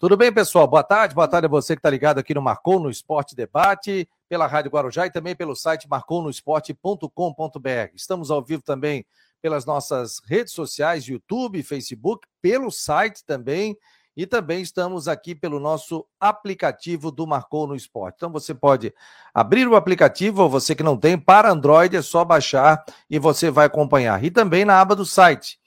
Tudo bem, pessoal? Boa tarde. Boa tarde a você que está ligado aqui no Marcou no Esporte Debate, pela Rádio Guarujá e também pelo site marconosport.com.br. Estamos ao vivo também pelas nossas redes sociais, YouTube, Facebook, pelo site também. E também estamos aqui pelo nosso aplicativo do Marcou no Esporte. Então você pode abrir o aplicativo, ou você que não tem, para Android, é só baixar e você vai acompanhar. E também na aba do site.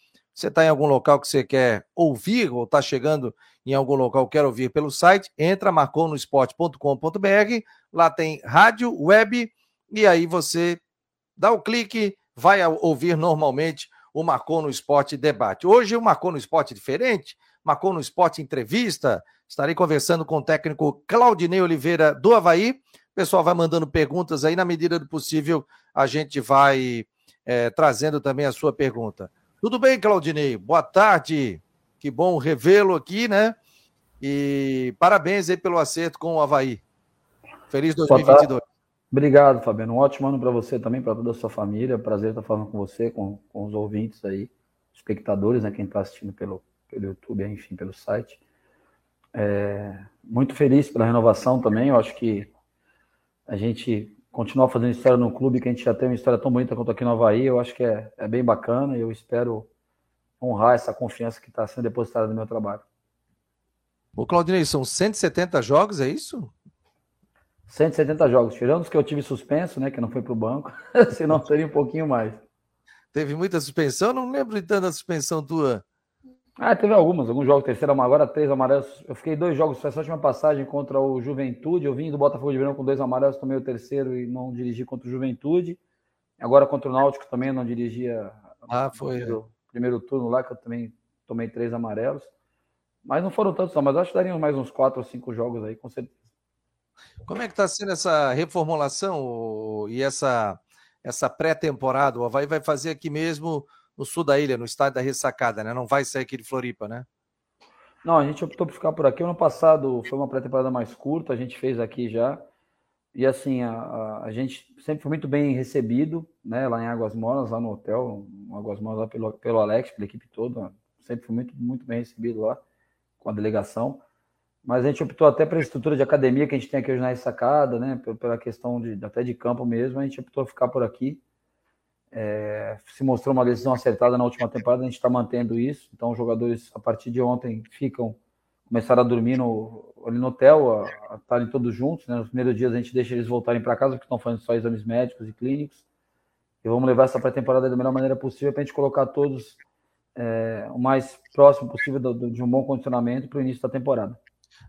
Você está em algum local que você quer ouvir, ou está chegando em algum local quer ouvir pelo site, entra marconosport.com.br, lá tem rádio, web, e aí você dá o clique, vai ouvir normalmente o Marcou no Esporte Debate. Hoje o Marcou no Esporte diferente, Marcou no Esporte Entrevista, estarei conversando com o técnico Claudinei Oliveira do Havaí, o pessoal vai mandando perguntas aí, na medida do possível a gente vai é, trazendo também a sua pergunta. Tudo bem, Claudinei? Boa tarde. Que bom revê-lo aqui, né? E parabéns aí pelo acerto com o Havaí. Feliz 2022. Obrigado, Fabiano. Um ótimo ano para você também, para toda a sua família. Prazer estar falando com você, com, com os ouvintes aí, espectadores, né? Quem está assistindo pelo, pelo YouTube, enfim, pelo site. É, muito feliz pela renovação também. Eu acho que a gente continuar fazendo história no clube, que a gente já tem uma história tão bonita quanto aqui no Havaí. Eu acho que é, é bem bacana e eu espero honrar essa confiança que está sendo depositada no meu trabalho. Ô, Claudinei, são 170 jogos, é isso? 170 jogos, tirando os que eu tive suspenso, né, que não foi para o banco, senão seria um pouquinho mais. Teve muita suspensão? Não lembro de tanta suspensão tua. Ah, teve algumas, alguns jogos, terceiro, agora três amarelos. Eu fiquei dois jogos, essa última passagem contra o Juventude. Eu vim do Botafogo de Verão com dois amarelos, tomei o terceiro e não dirigi contra o Juventude. Agora contra o Náutico também não dirigia. Ah, foi primeiro turno lá, que eu também tomei três amarelos. Mas não foram tantos, não, mas acho que dariam mais uns quatro ou cinco jogos aí, com certeza. Como é que está sendo essa reformulação e essa, essa pré-temporada? O Havaí vai fazer aqui mesmo no sul da ilha, no estádio da Ressacada, né? Não vai sair aqui de Floripa, né? Não, a gente optou por ficar por aqui. Ano passado foi uma pré-temporada mais curta, a gente fez aqui já. E assim, a, a, a, gente sempre foi muito bem recebido, né, lá em Águas Moras, lá no hotel, Águas Moras lá pelo, pelo Alex, pela equipe toda, sempre foi muito, muito bem recebido lá com a delegação. Mas a gente optou até pela estrutura de academia que a gente tem aqui hoje na ressacada, né, pela questão de, até de campo mesmo, a gente optou ficar por aqui. É, se mostrou uma decisão acertada na última temporada, a gente está mantendo isso. Então, os jogadores, a partir de ontem, ficam começaram a dormir no, ali no hotel, a, estarem todos juntos. Né? Nos primeiros dias a gente deixa eles voltarem para casa, porque estão fazendo só exames médicos e clínicos. E vamos levar essa pré-temporada da melhor maneira possível para a gente colocar todos é, o mais próximo possível do, do, de um bom condicionamento para o início da temporada.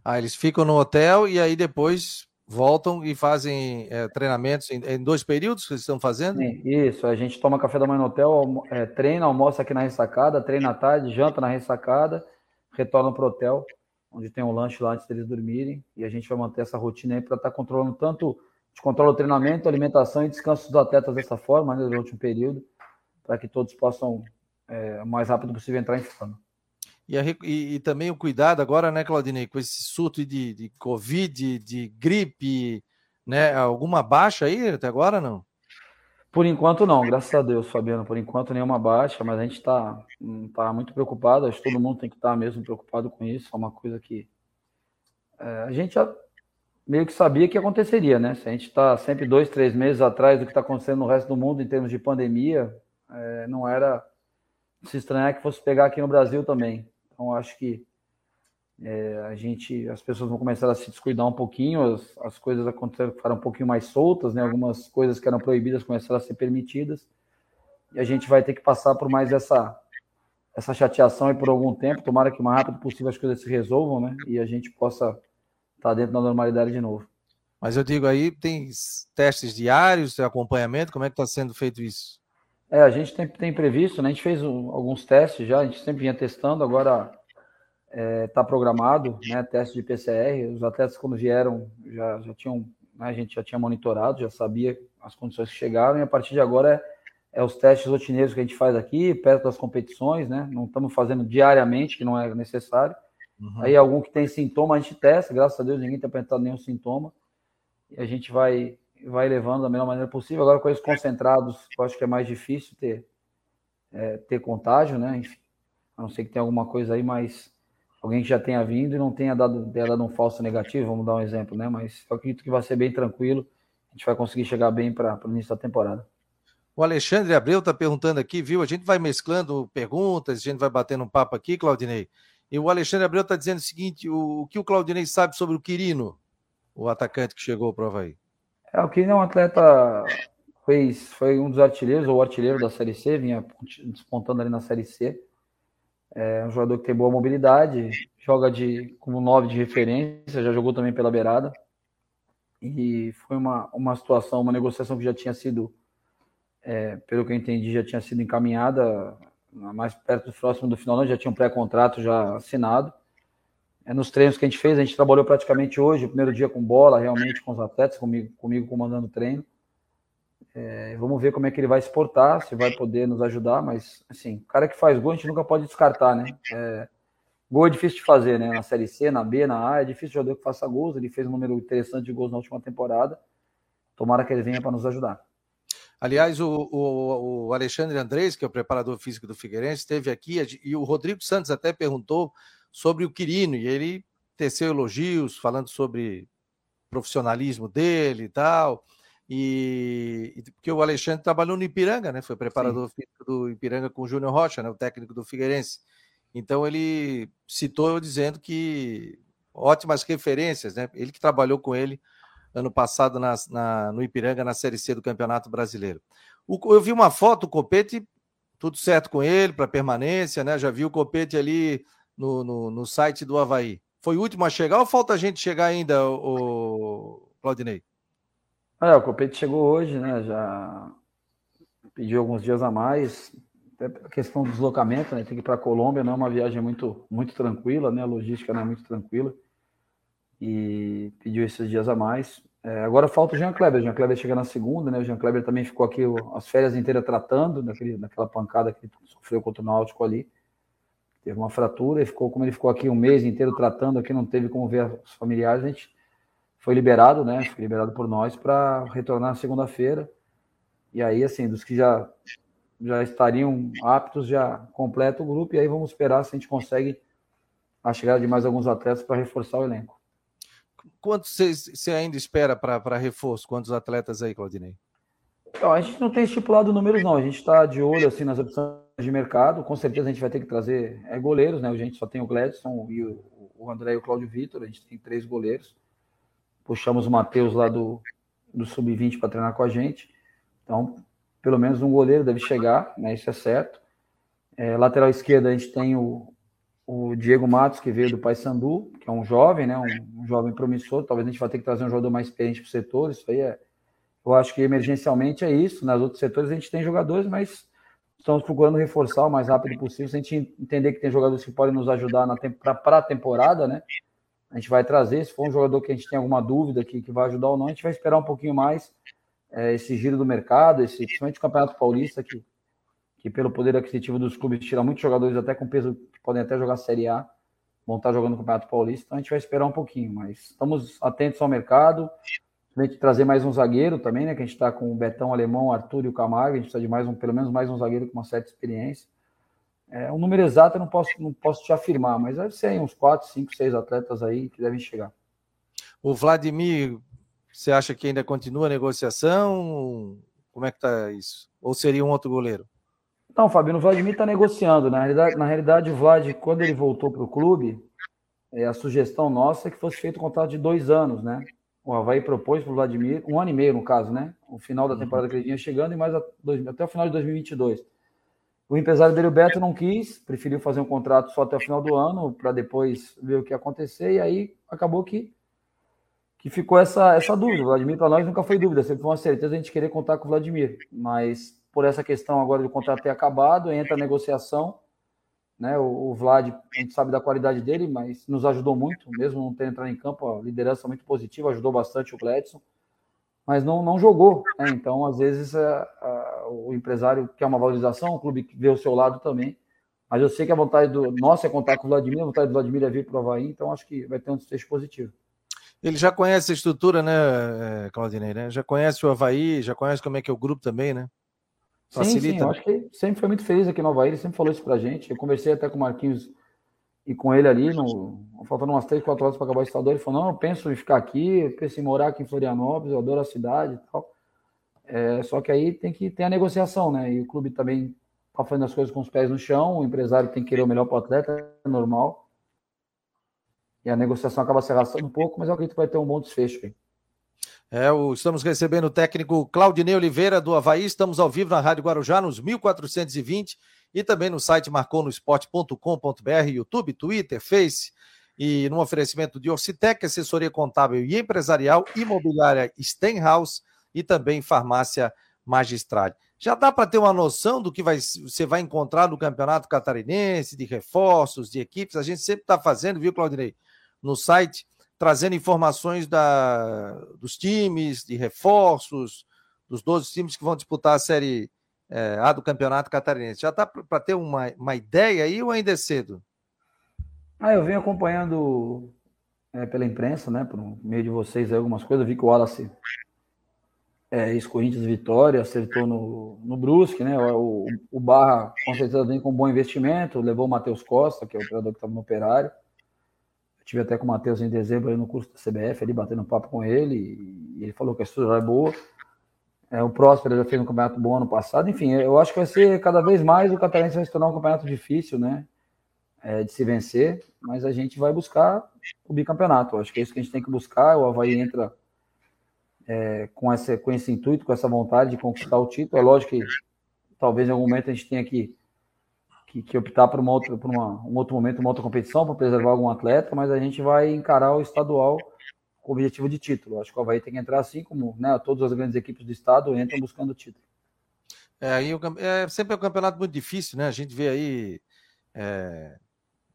Ah, eles ficam no hotel e aí depois voltam e fazem é, treinamentos em, em, dois períodos que estão fazendo? Sim, isso, a gente toma café da manhã no hotel, é, treina, almoça aqui na ressacada, treina à tarde, janta na ressacada, retorna para o hotel onde tem um lanche lá antes deles dormirem, e a gente vai manter essa rotina aí para estar tá controlando tanto, de controla o treinamento, alimentação e descanso dos atletas dessa forma, né, durante um período, para que todos possam, é, o mais rápido possível, entrar em forma. E, a, e, e, também o cuidado agora, né, Claudinei, com esse surto de, de Covid, de gripe, né, alguma baixa aí até agora, não? Por enquanto não, graças a Deus, Fabiano. Por enquanto nenhuma baixa, mas a gente está tá muito preocupado. Acho que todo mundo tem que estar tá mesmo preocupado com isso. É uma coisa que é, a gente já meio que sabia que aconteceria, né? Se a gente está sempre dois, três meses atrás do que está acontecendo no resto do mundo em termos de pandemia, é, não era se estranhar que fosse pegar aqui no Brasil também. Então acho que é, a gente, as pessoas vão começar a se descuidar um pouquinho, as, as coisas aconteceram, ficaram um pouquinho mais soltas, né? Algumas coisas que eram proibidas começaram a ser permitidas, e a gente vai ter que passar por mais essa essa chateação e por algum tempo. Tomara que o mais rápido possível as coisas se resolvam, né? E a gente possa estar tá dentro da normalidade de novo. Mas eu digo aí, tem testes diários, acompanhamento, como é que está sendo feito isso? É, a gente tem, tem previsto, né? A gente fez um, alguns testes já, a gente sempre vinha testando, agora está é, tá programado, né, teste de PCR. Os atletas, quando vieram, já, já tinham, né, a gente já tinha monitorado, já sabia as condições que chegaram, e a partir de agora é, é os testes rotineiros que a gente faz aqui, perto das competições, né? Não estamos fazendo diariamente, que não é necessário. Uhum. Aí algum que tem sintoma, a gente testa, graças a Deus ninguém tem apresentado nenhum sintoma. E a gente vai, vai levando da melhor maneira possível. Agora, com esses concentrados, eu acho que é mais difícil ter, é, ter contágio, né? Enfim, a não ser que tenha alguma coisa aí, mas alguém que já tenha vindo e não tenha dado, tenha dado um falso negativo, vamos dar um exemplo, né? Mas eu acredito que vai ser bem tranquilo, a gente vai conseguir chegar bem para o início da temporada. O Alexandre Abreu está perguntando aqui, viu? A gente vai mesclando perguntas, a gente vai batendo um papo aqui, Claudinei. E o Alexandre Abreu está dizendo o seguinte: o, o, que o Claudinei sabe sobre o Quirino, o atacante que chegou para o Havaí? É, o Quirino é um atleta, fez, foi um dos artilheiros, ou artilheiro da Série C, vinha despontando ali na Série C. É um jogador que tem boa mobilidade, joga de como nove de referência, já jogou também pela beirada. E foi uma, uma situação, uma negociação que já tinha sido é, pelo que eu entendi, já tinha sido encaminhada mais perto do próximo do final, não, já tinha um pré-contrato já assinado. É, nos treinos que a gente fez, a gente trabalhou praticamente hoje, o primeiro dia com bola, realmente com os atletas, comigo, comigo comandando o treino. É, vamos ver como é que ele vai exportar, se vai poder nos ajudar, mas assim, o cara que faz gol a gente nunca pode descartar, né? É, gol é difícil de fazer, né? Na Série C, na B, na A, é difícil jogador que faça gols. Ele fez um número interessante de gols na última temporada. Tomara que ele venha para nos ajudar. Aliás, o, o, o, Alexandre Andrés, que é o preparador físico do Figueirense, esteve aqui e o Rodrigo Santos até perguntou sobre o Quirino e ele teceu elogios falando sobre profissionalismo dele e tal. E porque o Alexandre trabalhou no Ipiranga, né? Foi preparador Sim. físico do Ipiranga com o Júnior Rocha, né? O técnico do Figueirense. Então ele citou dizendo que ótimas referências, né? Ele que trabalhou com ele ano passado na, na, no Ipiranga, na Série C do Campeonato Brasileiro. O, eu vi uma foto, o Copete, tudo certo com ele, para permanência, né? Já vi o Copete ali no, no, no, site do Havaí. Foi o último a chegar ou falta gente chegar ainda, o, Claudinei? É, o Copete chegou hoje, né? Já pediu alguns dias a mais. Até a questão do deslocamento, né? Tem que ir para a Colômbia, não é uma viagem muito, muito tranquila, né? A logística não é muito tranquila e pediu esses dias a mais. É, agora falta o Jean Kleber. O Jean Kleber chega na segunda, né? O Jean Kleber também ficou aqui as férias inteiras tratando daquele, daquela pancada que sofreu contra o Náutico ali. Teve uma fratura e ficou, como ele ficou aqui um mês inteiro tratando, aqui não teve como ver os familiares, a gente foi liberado, né? Foi liberado por nós para retornar na segunda-feira. E aí, assim, dos que já já estariam aptos, já completa o grupo, e aí vamos esperar se a gente consegue a chegada de mais alguns atletas para reforçar o elenco. Quantos você ainda espera para reforço? Quantos atletas aí, Claudinei? A gente não tem estipulado números, não. A gente está de olho assim nas opções de mercado. Com certeza a gente vai ter que trazer é, goleiros, né? A gente só tem o Gladson e o, o André e o Cláudio Vitor. A gente tem três goleiros. Puxamos o Matheus lá do, do Sub-20 para treinar com a gente. Então, pelo menos um goleiro deve chegar, né? Isso é certo. É, lateral esquerda a gente tem o, o Diego Matos, que veio do Paysandu, que é um jovem, né, um, um, jovem promissor. Talvez a gente vá ter que trazer um jogador mais experiente para o setor. Isso aí é. Eu acho que emergencialmente é isso. Nas outros setores a gente tem jogadores, mas estamos procurando reforçar o mais rápido possível. Se a gente entender que tem jogadores que podem nos ajudar para a temporada, né? A gente vai trazer. Se for um jogador que a gente tem alguma dúvida que, que vai ajudar ou não, a gente vai esperar um pouquinho mais é, esse giro do mercado, esse, principalmente o Campeonato Paulista, que que pelo poder aquisitivo dos clubes tira muitos jogadores até com peso que podem até jogar Série A, vão estar jogando no Campeonato Paulista, então a gente vai esperar um pouquinho, mas estamos atentos ao mercado, gente trazer mais um zagueiro também, né, que a gente está com o Betão Alemão, Arthur e o Camargo, a gente precisa de mais um, pelo menos mais um zagueiro com uma certa experiência. É, um número exato eu não posso, não posso te afirmar, mas deve ser uns 4, 5, 6 atletas aí que devem chegar. O Vladimir, você acha que ainda continua a negociação? Como é que tá isso? Ou seria um outro goleiro? Não, Fabio, o Vladimir está negociando. Na realidade, na realidade, o Vlad, quando ele voltou para o clube, é, a sugestão nossa é que fosse feito um contrato de dois anos, né? O Havaí propôs para o Vladimir, um ano e meio no caso, né? O final da uhum. temporada que ele vinha chegando e mais dois, até o final de 2022. O empresário dele, o Beto, não quis, preferiu fazer um contrato só até o final do ano, para depois ver o que ia acontecer, e aí acabou que, que ficou essa, essa dúvida. O Vladimir, para nós, nunca foi dúvida, sempre foi uma certeza a gente querer contar com o Vladimir, mas por essa questão agora do contrato ter acabado, entra a negociação. Né? O, o, Vlad, a gente sabe da qualidade dele, mas nos ajudou muito, mesmo não ter entrado em campo, a liderança muito positiva, ajudou bastante o Gladson, mas não, não jogou. Né? Então, às vezes, a, a, o empresário quer uma valorização, o clube vê o seu lado também. Mas eu sei que a vontade do nosso é contar com o Vladimir, a vontade do Vladimir é vir para o Havaí, então acho que vai ter um desfecho positivo. Ele já conhece a estrutura, né, Claudinei? Né? Já conhece o Havaí, já conhece como é que é o grupo também, né? Facilita. Sim, sim, eu acho que sempre foi muito feliz aqui no Havaí, ele sempre falou isso pra gente. Eu conversei até com o Marquinhos E com ele ali, no, faltando umas 3, 4 horas para acabar o estadual, ele falou: Não, eu penso em ficar aqui, eu penso em morar aqui em Florianópolis, eu adoro a cidade e tal. É, só que aí tem que ter a negociação, né? E o clube também está fazendo as coisas com os pés no chão, o empresário tem que querer o melhor para o atleta, é normal. E a negociação acaba se arrastando um pouco, mas eu acredito que vai ter um bom desfecho aí. É, o, estamos recebendo o técnico Claudinei Oliveira do Havaí. Estamos ao vivo na Rádio Guarujá, nos 1420 e também no site marconosport.com.br, YouTube, Twitter, Face e no oferecimento de Orcitec, assessoria contábil e empresarial, imobiliária Stenhouse e também farmácia Magistrade. Já dá para ter uma noção do que vai, você vai encontrar no Campeonato Catarinense, de reforços, de equipes? A gente sempre está fazendo, viu, Claudinei? No site, trazendo informações da, dos times, de reforços, dos 12 times que vão disputar a Série é, A do Campeonato Catarinense. Já está para ter uma, uma ideia aí ou ainda é cedo? Ah, eu venho acompanhando é, pela imprensa, né, por meio de vocês aí, algumas coisas. Eu vi que o Wallace é, ex-Corinthians Vitória, acertou no, no Brusque, né? O, o Barra, com certeza, vem com um bom investimento, levou o Matheus Costa, que é o treinador que estava no Operário. Eu tive até com o Matheus em dezembro aí no curso da CBF, ali batendo papo com ele, e ele falou que a estrutura é boa. É, o Próspero já fez um campeonato bom ano passado. Enfim, eu acho que vai ser cada vez mais o Catarinense vai se tornar um campeonato difícil, né? É, de se vencer, mas a gente vai buscar o bicampeonato. Eu acho que é isso que a gente tem que buscar. O Havaí entra é, com, essa, com esse intuito, com essa vontade de conquistar o título. É lógico que talvez em algum momento a gente tenha que, que, que optar por, uma outra, por uma, um outro momento, uma outra competição para preservar algum atleta, mas a gente vai encarar o estadual com o objetivo de título. Acho que o Havaí tem que entrar assim como né, todas as grandes equipes do estado entram buscando o título. É, aí é sempre é um campeonato muito difícil, né? A gente vê aí. É,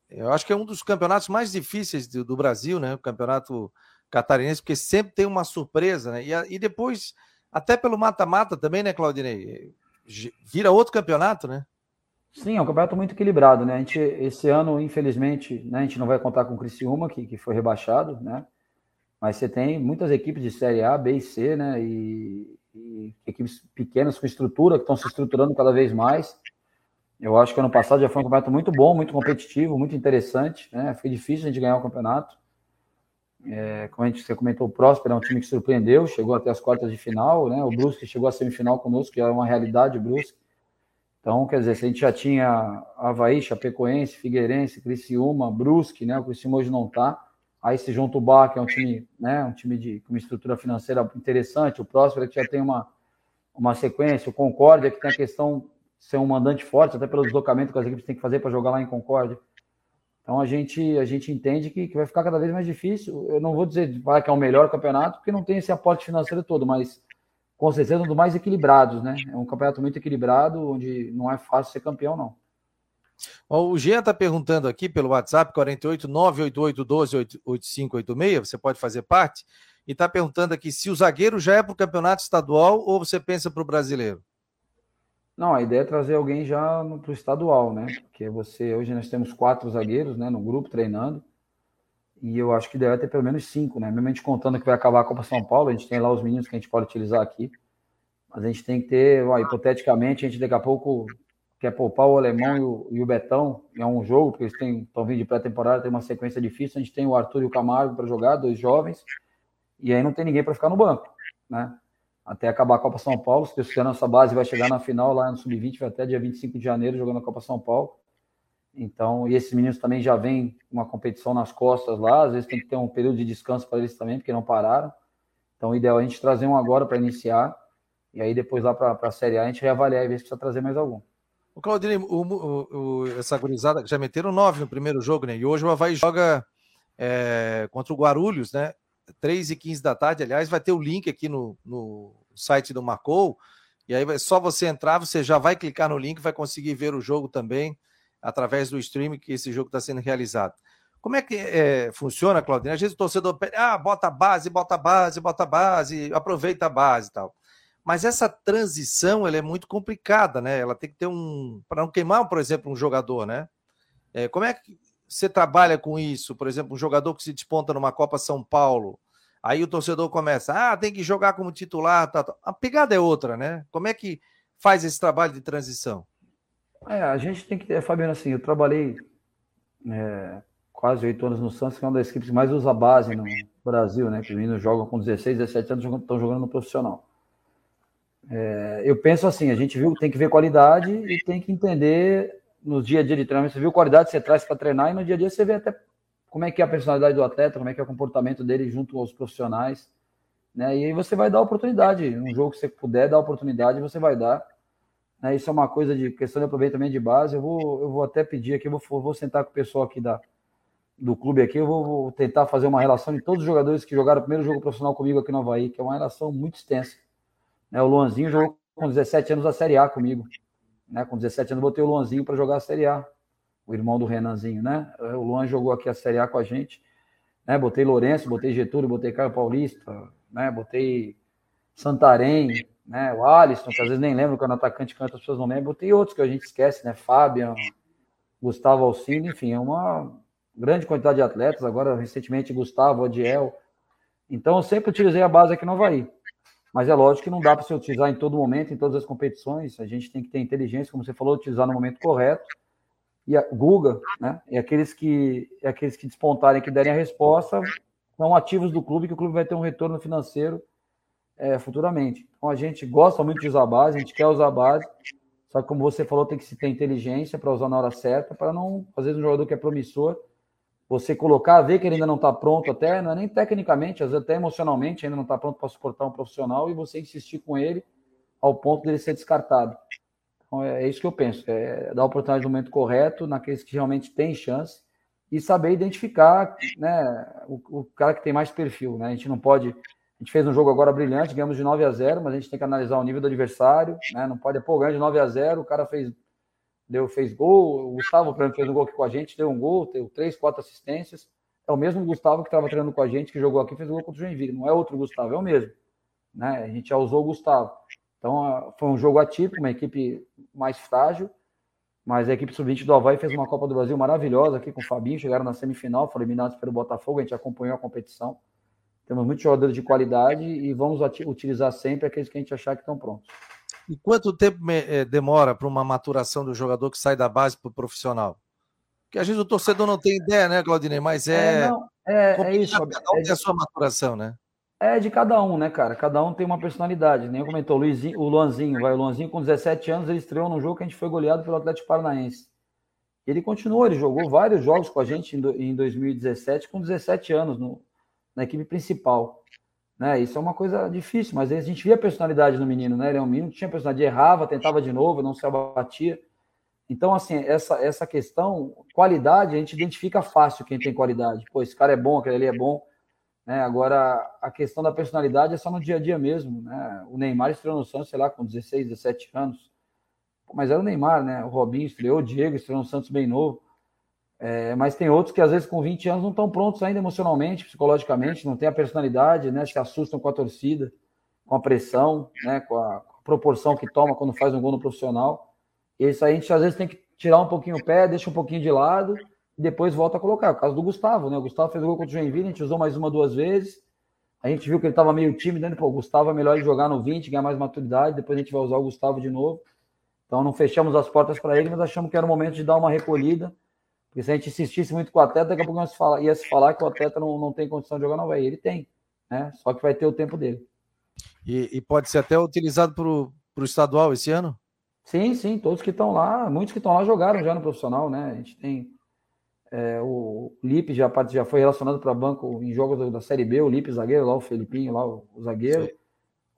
eu acho que é um dos campeonatos mais difíceis do, do Brasil, né? O campeonato catarinense, porque sempre tem uma surpresa, né? E, e depois, até pelo mata-mata também, né, Claudinei? Vira outro campeonato, né? Sim, é um campeonato muito equilibrado, né? A gente, esse ano, infelizmente, né, a gente não vai contar com o Criciúma, que, que foi rebaixado, né? Mas você tem muitas equipes de Série A, B e C, né? E, e equipes pequenas com estrutura, que estão se estruturando cada vez mais. Eu acho que ano passado já foi um campeonato muito bom, muito competitivo, muito interessante, né? Foi difícil a gente ganhar o campeonato. É, como a gente você comentou, o Próspero é um time que surpreendeu, chegou até as quartas de final, né? O Brusque chegou à semifinal conosco, que é uma realidade o Brusque. Então, quer dizer, se a gente já tinha Havaí, Chapecoense, Figueirense, Criciúma, Brusque, né? O Criciúma hoje não está. Aí se junta o Bar, que é um time, né? Um time de com uma estrutura financeira interessante. O Próspero que já tem uma, uma sequência. O Concórdia, que tem a questão de ser um mandante forte, até pelo deslocamento que as equipes têm que fazer para jogar lá em Concórdia. Então a gente, a gente entende que, que vai ficar cada vez mais difícil. Eu não vou dizer que é o melhor campeonato, porque não tem esse aporte financeiro todo, mas com certeza um dos mais equilibrados, né? É um campeonato muito equilibrado, onde não é fácil ser campeão, não. O Jean está perguntando aqui pelo WhatsApp 48 988 12 8586, você pode fazer parte, e está perguntando aqui se o zagueiro já é para o campeonato estadual ou você pensa para o brasileiro? Não, a ideia é trazer alguém já para o estadual, né? Porque você, hoje nós temos quatro zagueiros, né, no grupo treinando. E eu acho que deve ter pelo menos cinco, né? Mesmo a gente contando que vai acabar a Copa São Paulo, a gente tem lá os meninos que a gente pode utilizar aqui. Mas a gente tem que ter, ó, hipoteticamente, a gente daqui a pouco quer poupar o Alemão e o, e o Betão em um jogo, porque eles estão vindo de pré-temporada, tem uma sequência difícil. A gente tem o Arthur e o Camargo para jogar, dois jovens, e aí não tem ninguém para ficar no banco, né? até acabar a Copa São Paulo. Se Deus quiser, nossa base vai chegar na final lá no Sub-20, vai até dia 25 de janeiro jogando a Copa São Paulo. Então, e esses meninos também já vêm uma competição nas costas lá, às vezes tem que ter um período de descanso para eles também, porque não pararam. Então, o ideal é a gente trazer um agora para iniciar, e aí depois lá para a Série A a gente reavaliar e ver se precisa trazer mais algum. O Claudinei, o, o, o, essa gurizada já meteram nove no primeiro jogo, né? E hoje o Havaí joga é, contra o Guarulhos, né? 3 e 15 da tarde, aliás, vai ter o link aqui no, no site do Marcou, e aí é só você entrar, você já vai clicar no link, vai conseguir ver o jogo também, através do stream que esse jogo está sendo realizado. Como é que é, funciona, Claudinho? Às vezes o torcedor ah, bota a base, bota a base, bota a base, aproveita a base e tal. Mas essa transição ela é muito complicada, né? Ela tem que ter um. Para não queimar, por exemplo, um jogador, né? É, como é que você trabalha com isso? Por exemplo, um jogador que se desponta numa Copa São Paulo, aí o torcedor começa, ah, tem que jogar como titular, tá, tá. a pegada é outra, né? Como é que faz esse trabalho de transição? É, a gente tem que ter, Fabiano, assim, eu trabalhei é, quase oito anos no Santos, que é uma das equipes que mais usa base no Brasil, né? Que os meninos jogam com 16, 17 anos, estão jogando no profissional. É, eu penso assim, a gente viu, tem que ver qualidade e tem que entender no dia a dia de treinamento. Você viu qualidade você traz para treinar e no dia a dia você vê até como é que é a personalidade do atleta, como é que é o comportamento dele junto aos profissionais. Né? E aí você vai dar oportunidade. Um jogo que você puder dar oportunidade, você vai dar. Né? Isso é uma coisa de questão de aproveitamento de base. Eu vou, eu vou até pedir aqui, vou, vou sentar com o pessoal aqui da, do clube aqui, eu vou, vou, tentar fazer uma relação de todos os jogadores que jogaram o primeiro jogo profissional comigo aqui no Havaí, que é uma relação muito extensa. Né? O Luanzinho jogou com 17 anos a Série A comigo. Né? Com 17 anos, botei o Luanzinho para jogar a Série A, o irmão do Renanzinho, né? O Luan jogou aqui a Série A com a gente. Né? Botei Lourenço, botei Getúlio, botei Caio Paulista, né? Botei Santarém, né? O Alisson, que às vezes nem lembro quando o atacante canta, as pessoas não lembram. Botei outros que a gente esquece, né? Fabian, Gustavo Alcino, enfim, é uma grande quantidade de atletas. Agora, recentemente, Gustavo, Odiel. Então, eu sempre utilizei a base aqui no Havaí. Mas é lógico que não dá para se utilizar em todo momento, em todas as competições. A gente tem que ter inteligência, como você falou, utilizar no momento correto. E a Guga, né? E aqueles que, e aqueles que despontarem, que derem a resposta, são ativos do clube, que o clube vai ter um retorno financeiro é, futuramente. Então a gente gosta muito de usar a base, a gente quer usar a base, só que como você falou, tem que se ter inteligência para usar na hora certa, para não, às vezes, um jogador que é promissor, você colocar, ver que ele ainda não está pronto até, não é nem tecnicamente, às vezes até emocionalmente ainda não está pronto para suportar um profissional e você insistir com ele ao ponto dele ser descartado. Então é, é isso que eu penso, é dar a oportunidade no momento correto, naqueles que realmente têm chance e saber identificar né, o, o cara que tem mais perfil. Né? A gente não pode. A gente fez um jogo agora brilhante, ganhamos de 9 a 0, mas a gente tem que analisar o nível do adversário. Né? Não pode, pô, ganhar de 9 a 0, o cara fez deu, fez gol. O Gustavo, por exemplo, fez um gol aqui com a gente, deu um gol, deu três, quatro assistências. É o mesmo Gustavo que estava treinando com a gente, que jogou aqui, fez um gol contra o Joinville. Não é outro Gustavo, é o mesmo. Né? A gente já usou o Gustavo. Então, foi um jogo atípico, uma equipe mais frágil, mas a equipe sub-20 do Havaí fez uma Copa do Brasil maravilhosa aqui com o Fabinho, chegaram na semifinal, foram eliminados pelo Botafogo, a gente acompanhou a competição. Temos muitos jogadores de qualidade e vamos utilizar sempre aqueles que a gente achar que estão prontos. E quanto tempo eh, demora para uma maturação do jogador que sai da base para o profissional? Porque às vezes o torcedor não tem ideia, né, Claudinei? Mas é. É, não, é, é isso. Cada um é tem a sua maturação, né? É de cada um, né, cara? Cada um tem uma personalidade. Nem comentou, o, Luizinho, o Luanzinho, vai, o Luanzinho com 17 anos, ele estreou num jogo que a gente foi goleado pelo Atlético Paranaense. Ele continuou, ele jogou vários jogos com a gente em 2017 com 17 anos no, na equipe principal. Né? Isso é uma coisa difícil, mas a gente via a personalidade no menino, né? Ele é um menino que tinha personalidade, errava, tentava de novo, não se abatia. Então, assim, essa, essa questão, qualidade, a gente identifica fácil quem tem qualidade. Pô, esse cara é bom, aquele ali é bom. Né? Agora, a questão da personalidade é só no dia a dia mesmo. Né? O Neymar estreou no Santos, sei lá, com 16, 17 anos. Mas era o Neymar, né? O Robinho estreou, o Diego estreou no Santos bem novo. É, mas tem outros que às vezes com 20 anos não estão prontos ainda emocionalmente, psicologicamente, não tem a personalidade, né? Se assustam com a torcida, com a pressão, né? Com a, proporção que toma quando faz um gol no profissional. E isso aí a gente às vezes tem que tirar um pouquinho o pé, deixa um pouquinho de lado e depois volta a colocar. O caso do Gustavo, né? O Gustavo fez o gol contra o Joinville, a gente usou mais uma, duas vezes. A gente viu que ele estava meio tímido, né? Pô, o Gustavo é melhor jogar no 20, ganhar mais maturidade, depois a gente vai usar o Gustavo de novo. Então não fechamos as portas para ele, mas achamos que era o momento de dar uma recolhida porque se a gente insistisse muito com o atleta, daqui a pouco ia se falar que o atleta não, não tem condição de jogar no Havaí. Ele tem, né? Só que vai ter o tempo dele. E, e pode ser até utilizado para o estadual esse ano? Sim, sim, todos que estão lá, muitos que estão lá jogaram já no profissional, né? A gente tem é, o Lipe já, já foi relacionado para banco em jogos da Série B, o Lipe zagueiro, lá o Felipinho, lá o, o zagueiro. Sim.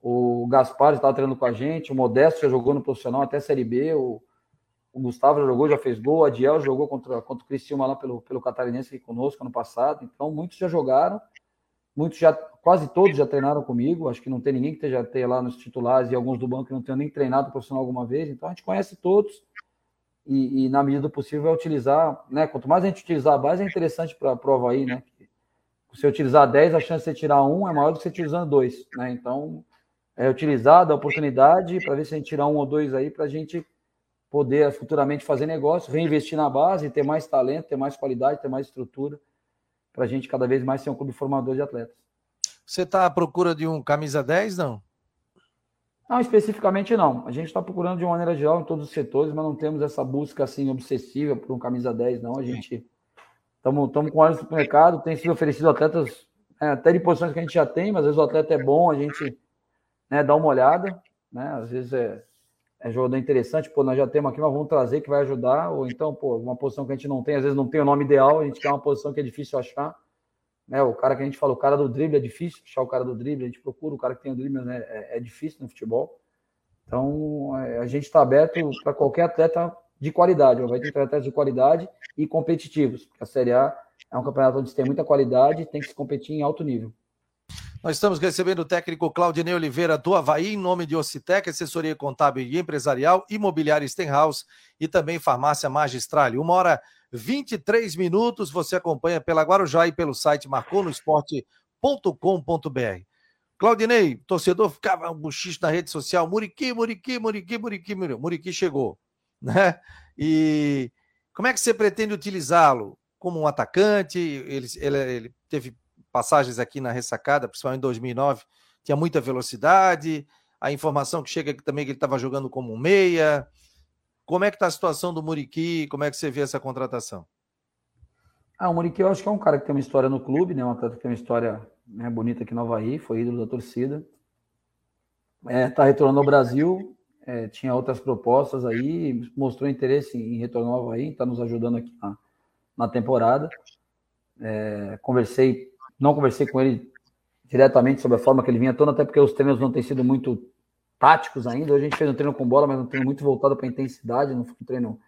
O Gaspar estava treinando com a gente, o Modesto já jogou no profissional até Série B, o, o Gustavo já jogou, já fez gol. O Adiel jogou contra, contra o Cristiano lá pelo, pelo Catarinense aqui conosco ano passado. Então, muitos já jogaram. Muitos já, quase todos já treinaram comigo. Acho que não tem ninguém que esteja ter lá nos titulares e alguns do banco que não tenham nem treinado profissional alguma vez. Então, a gente conhece todos. E, e na medida do possível, é utilizar. Né? Quanto mais a gente utilizar a base, é interessante para a prova aí, né? Se utilizar 10, a chance de você tirar um é maior do que você utilizando dois. Né? Então, é utilizar, dar oportunidade para ver se a gente tirar um ou dois aí para a gente poder futuramente fazer negócio, reinvestir na base, ter mais talento, ter mais qualidade, ter mais estrutura, para a gente cada vez mais ser um clube formador de atletas. Você está à procura de um camisa 10, não? Não, especificamente não. A gente está procurando de uma maneira geral em todos os setores, mas não temos essa busca assim obsessiva por um camisa 10, não. A gente Estamos com olhos no mercado, tem sido oferecido atletas é, até de posições que a gente já tem, mas às vezes o atleta é bom, a gente né, dá uma olhada, né? Às vezes é, é jogador interessante, pô, nós já temos aqui, mas vamos trazer que vai ajudar, ou então, pô, uma posição que a gente não tem, às vezes não tem o nome ideal, a gente quer uma posição que é difícil achar, né? O cara que a gente fala, o cara do drible é difícil, achar o cara do drible, a gente procura o cara que tem o drible, né? é, é difícil no futebol. Então, é, a gente está aberto para qualquer atleta de qualidade, vai ter atletas de qualidade e competitivos, porque a Série A é um campeonato onde tem muita qualidade, tem que se competir em alto nível. Nós estamos recebendo o técnico Claudinei Oliveira do Havaí, em nome de Ocitec, assessoria contábil e empresarial, imobiliária Stenhouse e também farmácia Magistral. Uma hora 23 minutos, você acompanha pela Guarujá e pelo site marconosport.com.br. Claudinei, torcedor ficava um buchicho na rede social, Muriqui, Muriqui, Muriqui, Muriqui, Muriqui chegou, né? E como é que você pretende utilizá-lo? Como um atacante, ele, ele, ele teve passagens aqui na ressacada, principalmente em 2009, tinha muita velocidade. A informação que chega aqui também é que ele estava jogando como um meia. Como é que está a situação do Muriqui? Como é que você vê essa contratação? Ah, o Muriqui eu acho que é um cara que tem uma história no clube, né? Um atleta que tem uma história né, bonita aqui no Havaí, foi ídolo da torcida. É, tá retornando ao Brasil, é, tinha outras propostas aí, mostrou interesse em retornar ao Havaí, está nos ajudando aqui na, na temporada. É, conversei não conversei com ele diretamente sobre a forma que ele vinha atuando, até porque os treinos não têm sido muito táticos ainda. Hoje a gente fez um treino com bola, mas um treino muito voltado para intensidade, não foi um treino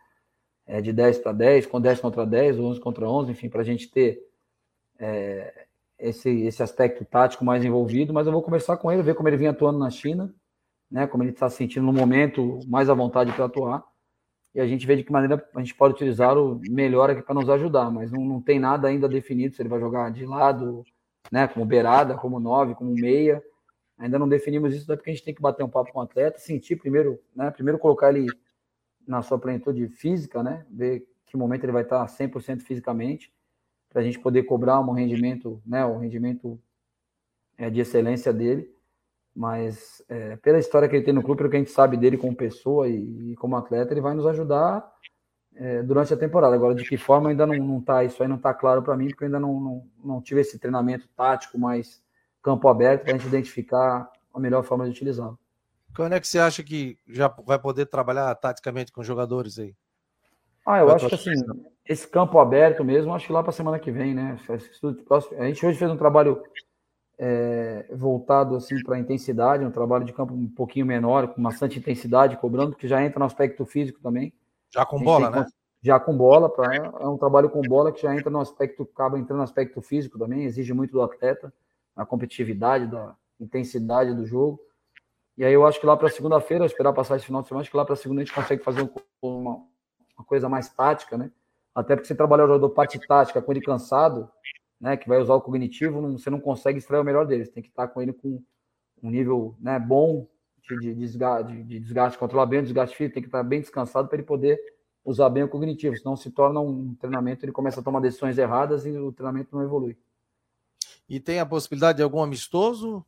é, de 10 para 10, com 10 contra 10, 11 contra 11, enfim, para a gente ter é, esse, esse aspecto tático mais envolvido. Mas eu vou conversar com ele, ver como ele vinha atuando na China, né, como ele está se sentindo no momento mais à vontade para atuar e a gente vê de que maneira a gente pode utilizá-lo melhor aqui para nos ajudar, mas não, não tem nada ainda definido se ele vai jogar de lado, né, como beirada, como nove, como meia. Ainda não definimos isso, porque a gente tem que bater um papo com o atleta, sentir primeiro, né, primeiro colocar ele na sua plenitude física, né, ver que momento ele vai estar 100% fisicamente, para a gente poder cobrar um rendimento, né, um rendimento é, de excelência dele mas é, pela história que ele tem no clube, pelo que a gente sabe dele como pessoa e, e como atleta, ele vai nos ajudar é, durante a temporada. Agora, de que forma ainda não, não tá, isso aí não está claro para mim, porque eu ainda não, não, não tive esse treinamento tático mais campo aberto para a gente identificar a melhor forma de utilizá-lo. Quando é que você acha que já vai poder trabalhar taticamente com jogadores aí? Ah, eu acho que assim, esse campo aberto mesmo, acho que lá para a semana que vem, né? A gente hoje fez um trabalho é, voltado assim para intensidade, um trabalho de campo um pouquinho menor, com bastante intensidade, cobrando, que já entra no aspecto físico também. Já com bola, né? Já com bola, pra, é um trabalho com bola que já entra no aspecto, acaba entrando no aspecto físico também, exige muito do atleta, a competitividade, da intensidade do jogo. E aí eu acho que lá para segunda-feira, esperar passar esse final de semana, acho que lá para segunda a gente consegue fazer uma, uma coisa mais tática, né? Até porque você trabalhar o jogador parte tática com ele cansado, né, que vai usar o cognitivo, não, você não consegue extrair o melhor deles. Tem que estar com ele com um nível né, bom de, de, desgaste, de desgaste, controlar bem o desgaste físico, tem que estar bem descansado para ele poder usar bem o cognitivo, senão se torna um treinamento, ele começa a tomar decisões erradas e o treinamento não evolui. E tem a possibilidade de algum amistoso?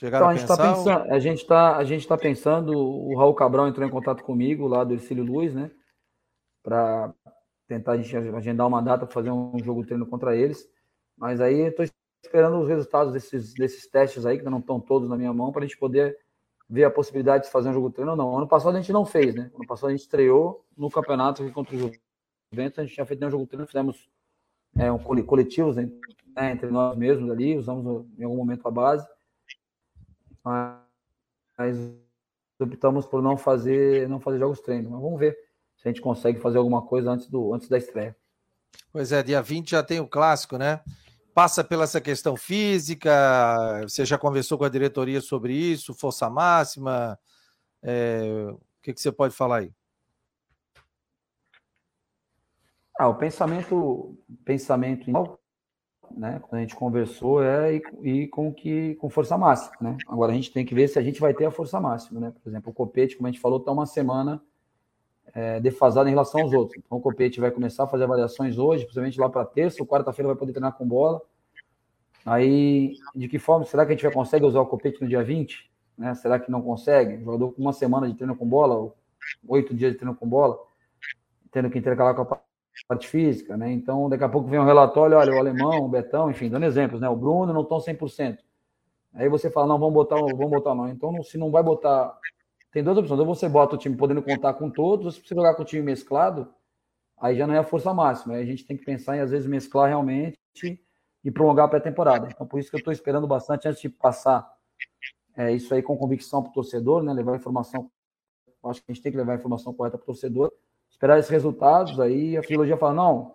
Então, a, gente está pensando, a gente está a gente tá pensando, o Raul Cabral entrou em contato comigo lá do Ercílio Luz, né? Para tentar agendar uma data fazer um jogo treino contra eles. Mas aí estou esperando os resultados desses, desses testes aí, que não estão todos na minha mão, para a gente poder ver a possibilidade de fazer um jogo treino ou não. Ano passado a gente não fez, né? Ano passado a gente estreou no campeonato contra o Juventus, a gente tinha feito um jogo treino, fizemos é, um coletivos né, entre nós mesmos ali, usamos em algum momento a base, mas optamos por não fazer não fazer jogos treino. Mas vamos ver se a gente consegue fazer alguma coisa antes, do, antes da estreia. Pois é, dia 20 já tem o clássico, né? Passa pela essa questão física, você já conversou com a diretoria sobre isso, força máxima, é, o que, que você pode falar aí? Ah, o pensamento, pensamento né, quando a gente conversou, é ir, ir, com que com força máxima, né? Agora a gente tem que ver se a gente vai ter a força máxima, né? Por exemplo, o Copete, como a gente falou, está uma semana é, defasado em relação aos outros. Então o Copete vai começar a fazer avaliações hoje, principalmente lá para terça ou quarta-feira vai poder treinar com bola. Aí, de que forma, será que a gente vai conseguir usar o Copete no dia 20? Né? Será que não consegue? O jogador com uma semana de treino com bola, ou oito dias de treino com bola, tendo que intercalar com a parte física, né? Então, daqui a pouco vem um relatório, olha, o alemão, o Betão, enfim, dando exemplos, né? O Bruno não estão 100%. Aí você fala, não, vamos botar, vamos botar não. Então, se não vai botar, tem duas opções. Ou você bota o time podendo contar com todos, ou se você jogar com o time mesclado, aí já não é a força máxima. Aí a gente tem que pensar em, às vezes, mesclar realmente e prolongar a pré-temporada. Então, por isso que eu estou esperando bastante antes de passar é, isso aí com convicção para o torcedor, né? Levar informação. Acho que a gente tem que levar a informação correta para o torcedor. Esperar esses resultados, aí a filologia fala, não,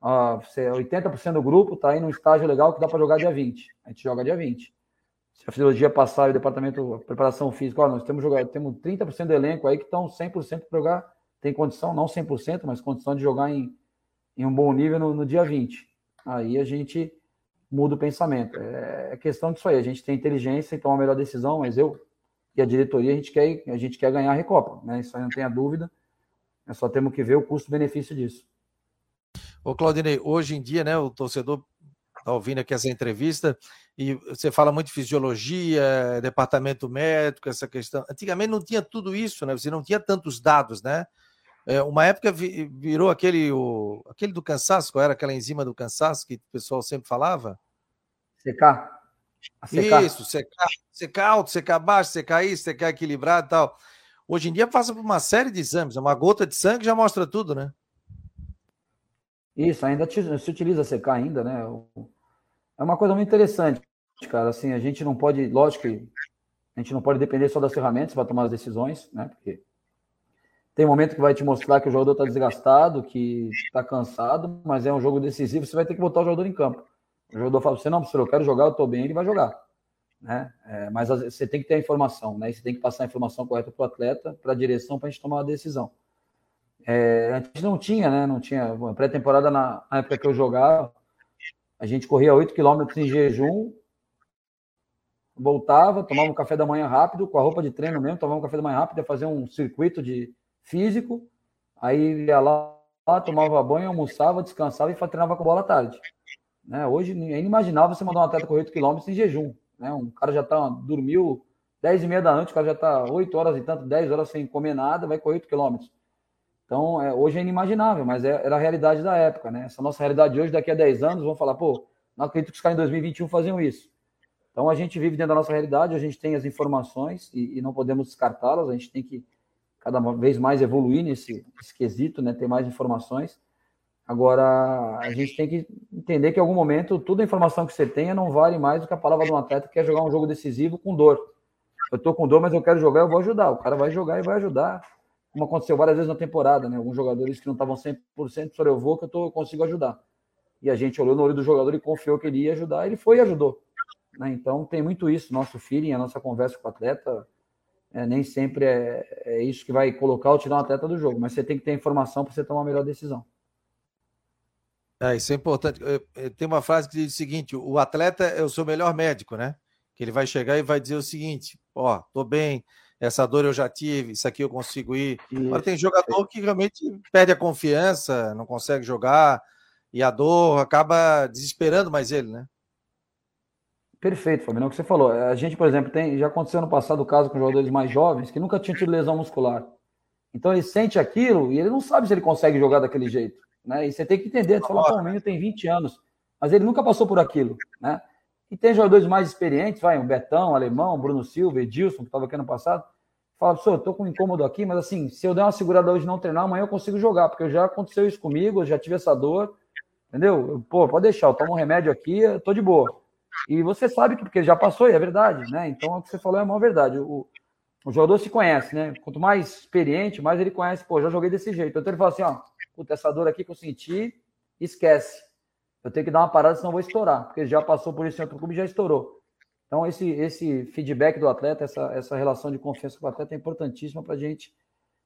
ah, 80% do grupo está aí num estágio legal que dá para jogar dia 20. A gente joga dia 20. Se a fisiologia passar e o departamento de preparação física, ó, nós temos, jogar, temos 30% do elenco aí que estão 100% para jogar, tem condição, não 100%, mas condição de jogar em, em um bom nível no, no dia 20. Aí a gente muda o pensamento. É, é questão disso aí. A gente tem inteligência e toma a melhor decisão, mas eu e a diretoria a gente quer, a gente quer ganhar a Recopa, né? Isso aí não tenha dúvida. É só temos que ver o custo-benefício disso. Ô, Claudinei, hoje em dia, né, o torcedor está ouvindo aqui essa entrevista e você fala muito de fisiologia, departamento médico, essa questão. Antigamente não tinha tudo isso, né? Você não tinha tantos dados, né? É, uma época virou aquele, o, aquele do cansaço, qual era aquela enzima do cansaço que o pessoal sempre falava? CK. Isso, CK, CK alto, CK baixo, CK isso, CK equilibrado e tal. Hoje em dia passa por uma série de exames, uma gota de sangue já mostra tudo, né? Isso, ainda se utiliza CK ainda, né? É uma coisa muito interessante, cara. Assim, a gente não pode, lógico que a gente não pode depender só das ferramentas para tomar as decisões, né? Porque tem momento que vai te mostrar que o jogador está desgastado, que está cansado, mas é um jogo decisivo, você vai ter que botar o jogador em campo. O jogador fala você, não, professor, eu quero jogar, eu estou bem, ele vai jogar. Né? É, mas você tem que ter a informação, né? você tem que passar a informação correta para o atleta, para a direção, para a gente tomar uma decisão. É, antes não tinha, né? Não tinha. Pré-temporada, na época que eu jogava, a gente corria 8 quilômetros em jejum, voltava, tomava um café da manhã rápido, com a roupa de treino mesmo, tomava um café da manhã rápido, ia fazer um circuito de físico, aí ia lá, tomava banho, almoçava, descansava e treinava com bola à tarde. Né? Hoje é inimaginável você mandar um atleta correr 8 km em jejum. Né? Um cara já tá, dormiu 10 e meia da noite, o cara já está 8 horas e tanto, 10 horas sem comer nada, vai correr 8 km. Então, é, hoje é inimaginável, mas é, era a realidade da época, né? Essa nossa realidade hoje, daqui a 10 anos, vão falar, pô, não acredito que os caras em 2021 faziam isso. Então, a gente vive dentro da nossa realidade, a gente tem as informações e, e não podemos descartá-las, a gente tem que cada vez mais evoluir nesse, nesse quesito, né? Ter mais informações. Agora, a gente tem que entender que em algum momento toda a informação que você tenha não vale mais do que a palavra de um atleta que quer jogar um jogo decisivo com dor. Eu estou com dor, mas eu quero jogar, eu vou ajudar. O cara vai jogar e vai ajudar. Como aconteceu várias vezes na temporada, né? Alguns jogadores que não estavam 100%, só eu vou que eu, tô, eu consigo ajudar. E a gente olhou no olho do jogador e confiou que ele ia ajudar, ele foi e ajudou. Né? Então tem muito isso, nosso feeling, a nossa conversa com o atleta é, nem sempre é, é, isso que vai colocar ou tirar um atleta do jogo, mas você tem que ter informação para você tomar a melhor decisão. É, isso é importante. Tem uma frase que diz o seguinte: o atleta é o seu melhor médico, né? Que ele vai chegar e vai dizer o seguinte: ó, tô bem, essa dor eu já tive, isso aqui eu consigo ir. Mas tem jogador que realmente perde a confiança, não consegue jogar, e a dor acaba desesperando mais ele, né? Perfeito, Fabiano, é o que você falou. A gente, por exemplo, tem, já aconteceu no passado o caso com jogadores mais jovens que nunca tinham tido lesão muscular. Então ele sente aquilo e ele não sabe se ele consegue jogar daquele jeito. Né? E você tem que entender, você fala, pô, o menino tem 20 anos, mas ele nunca passou por aquilo. Né? E tem jogadores mais experientes, vai, o Betão, o Alemão, Bruno Silva, Edilson, que estava aqui ano passado, fala, professor, eu tô com um incômodo aqui, mas assim, se eu der uma segurada hoje e não treinar, amanhã eu consigo jogar, porque já aconteceu isso comigo, eu já tive essa dor, entendeu? Pô, pode deixar, eu tomo um remédio aqui, eu tô de boa. E você sabe que, porque já passou, e é verdade, né? Então, o que você falou é uma verdade. O, o jogador se conhece, né? Quanto mais experiente, mais ele conhece, pô, já joguei desse jeito. Então ele fala assim, ó, puta, essa dor aqui que eu senti, esquece. Eu tenho que dar uma parada, senão vou estourar, porque já passou por isso em outro clube e já estourou. Então, esse, esse feedback do atleta, essa, essa relação de confiança com o atleta é importantíssima para a gente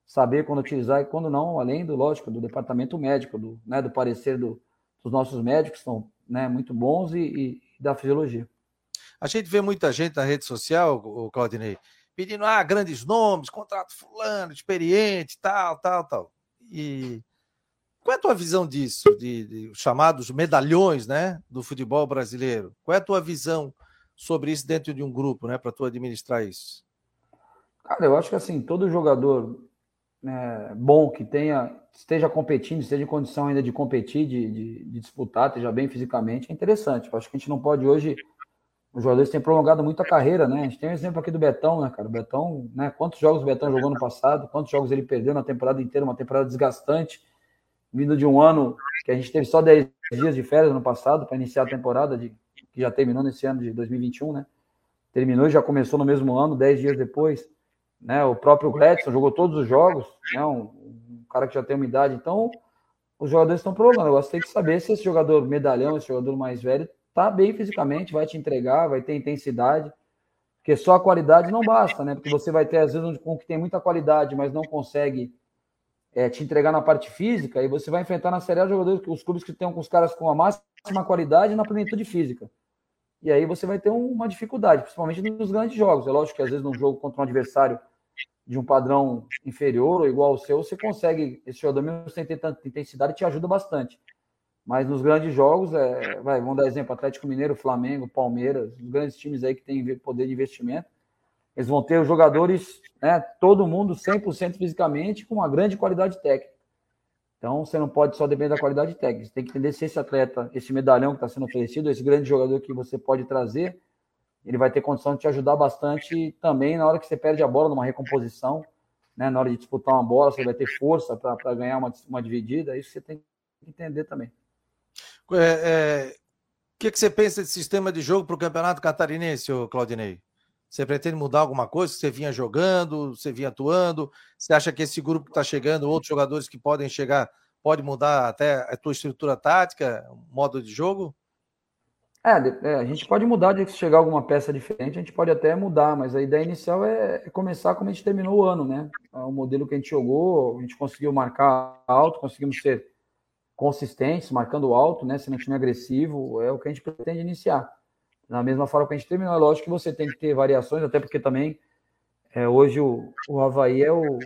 saber quando utilizar e quando não, além do, lógico, do departamento médico, do, né, do parecer do, dos nossos médicos, que são né, muito bons, e, e, da fisiologia. A gente vê muita gente na rede social, o Claudinei, pedindo ah, grandes nomes, contrato fulano, experiente, tal, tal, tal. E qual é a tua visão disso, de, de chamados medalhões, né, do futebol brasileiro? Qual é a tua visão sobre isso dentro de um grupo, né, para tu administrar isso? Cara, eu acho que assim, todo jogador é, bom, que tenha esteja competindo, esteja em condição ainda de competir, de, de, de disputar, esteja bem fisicamente, é interessante. Eu acho que a gente não pode hoje. Os jogadores têm prolongado muito a carreira, né? A gente tem um exemplo aqui do Betão, né, cara? O Betão, né? Quantos jogos o Betão jogou no passado? Quantos jogos ele perdeu na temporada inteira? Uma temporada desgastante, vindo de um ano que a gente teve só 10 dias de férias no passado para iniciar a temporada, de, que já terminou nesse ano de 2021, né? Terminou e já começou no mesmo ano, 10 dias depois. Né? O próprio Gladson jogou todos os jogos, né? Um, um cara que já tem uma idade. Então, os jogadores estão prolongando. Você tem que saber se esse jogador medalhão, esse jogador mais velho, tá bem fisicamente, vai te entregar, vai ter intensidade. Porque só a qualidade não basta, né? Porque você vai ter, às vezes, um que tem muita qualidade, mas não consegue é, te entregar na parte física, e você vai enfrentar na Série A jogadores, os clubes que estão com os caras com a máxima qualidade na plenitude física. E aí você vai ter uma dificuldade, principalmente nos grandes jogos. É lógico que às vezes num jogo contra um adversário de um padrão inferior ou igual ao seu, você consegue, esse jogador mesmo sem ter tanta intensidade, te ajuda bastante. Mas nos grandes jogos, é, vai, vamos dar exemplo, Atlético Mineiro, Flamengo, Palmeiras, os grandes times aí que têm poder de investimento, eles vão ter os jogadores, né, todo mundo 100% fisicamente, com uma grande qualidade técnica. Então, você não pode só depender da qualidade técnica, você tem que entender se esse atleta, esse medalhão que está sendo oferecido, esse grande jogador que você pode trazer, ele vai ter condição de te ajudar bastante também na hora que você perde a bola numa recomposição, né? Na hora de disputar uma bola, você vai ter força para ganhar uma, uma dividida, isso você tem que entender também. É, é, o que, que você pensa desse sistema de jogo para o Campeonato Catarinense, Claudinei? Você pretende mudar alguma coisa? Você vinha jogando, você vinha atuando? Você acha que esse grupo que está chegando, outros jogadores que podem chegar, pode mudar até a tua estrutura tática, modo de jogo? É, é, a gente pode mudar de chegar alguma peça diferente, a gente pode até mudar, mas a ideia inicial é, é começar como a gente terminou o ano, né? É o modelo que a gente jogou, a gente conseguiu marcar alto, conseguimos ser consistentes, marcando alto, né? Sendo um time agressivo, é o que a gente pretende iniciar. Da mesma forma que a gente terminou, é lógico que você tem que ter variações, até porque também é, hoje o, o Havaí é o,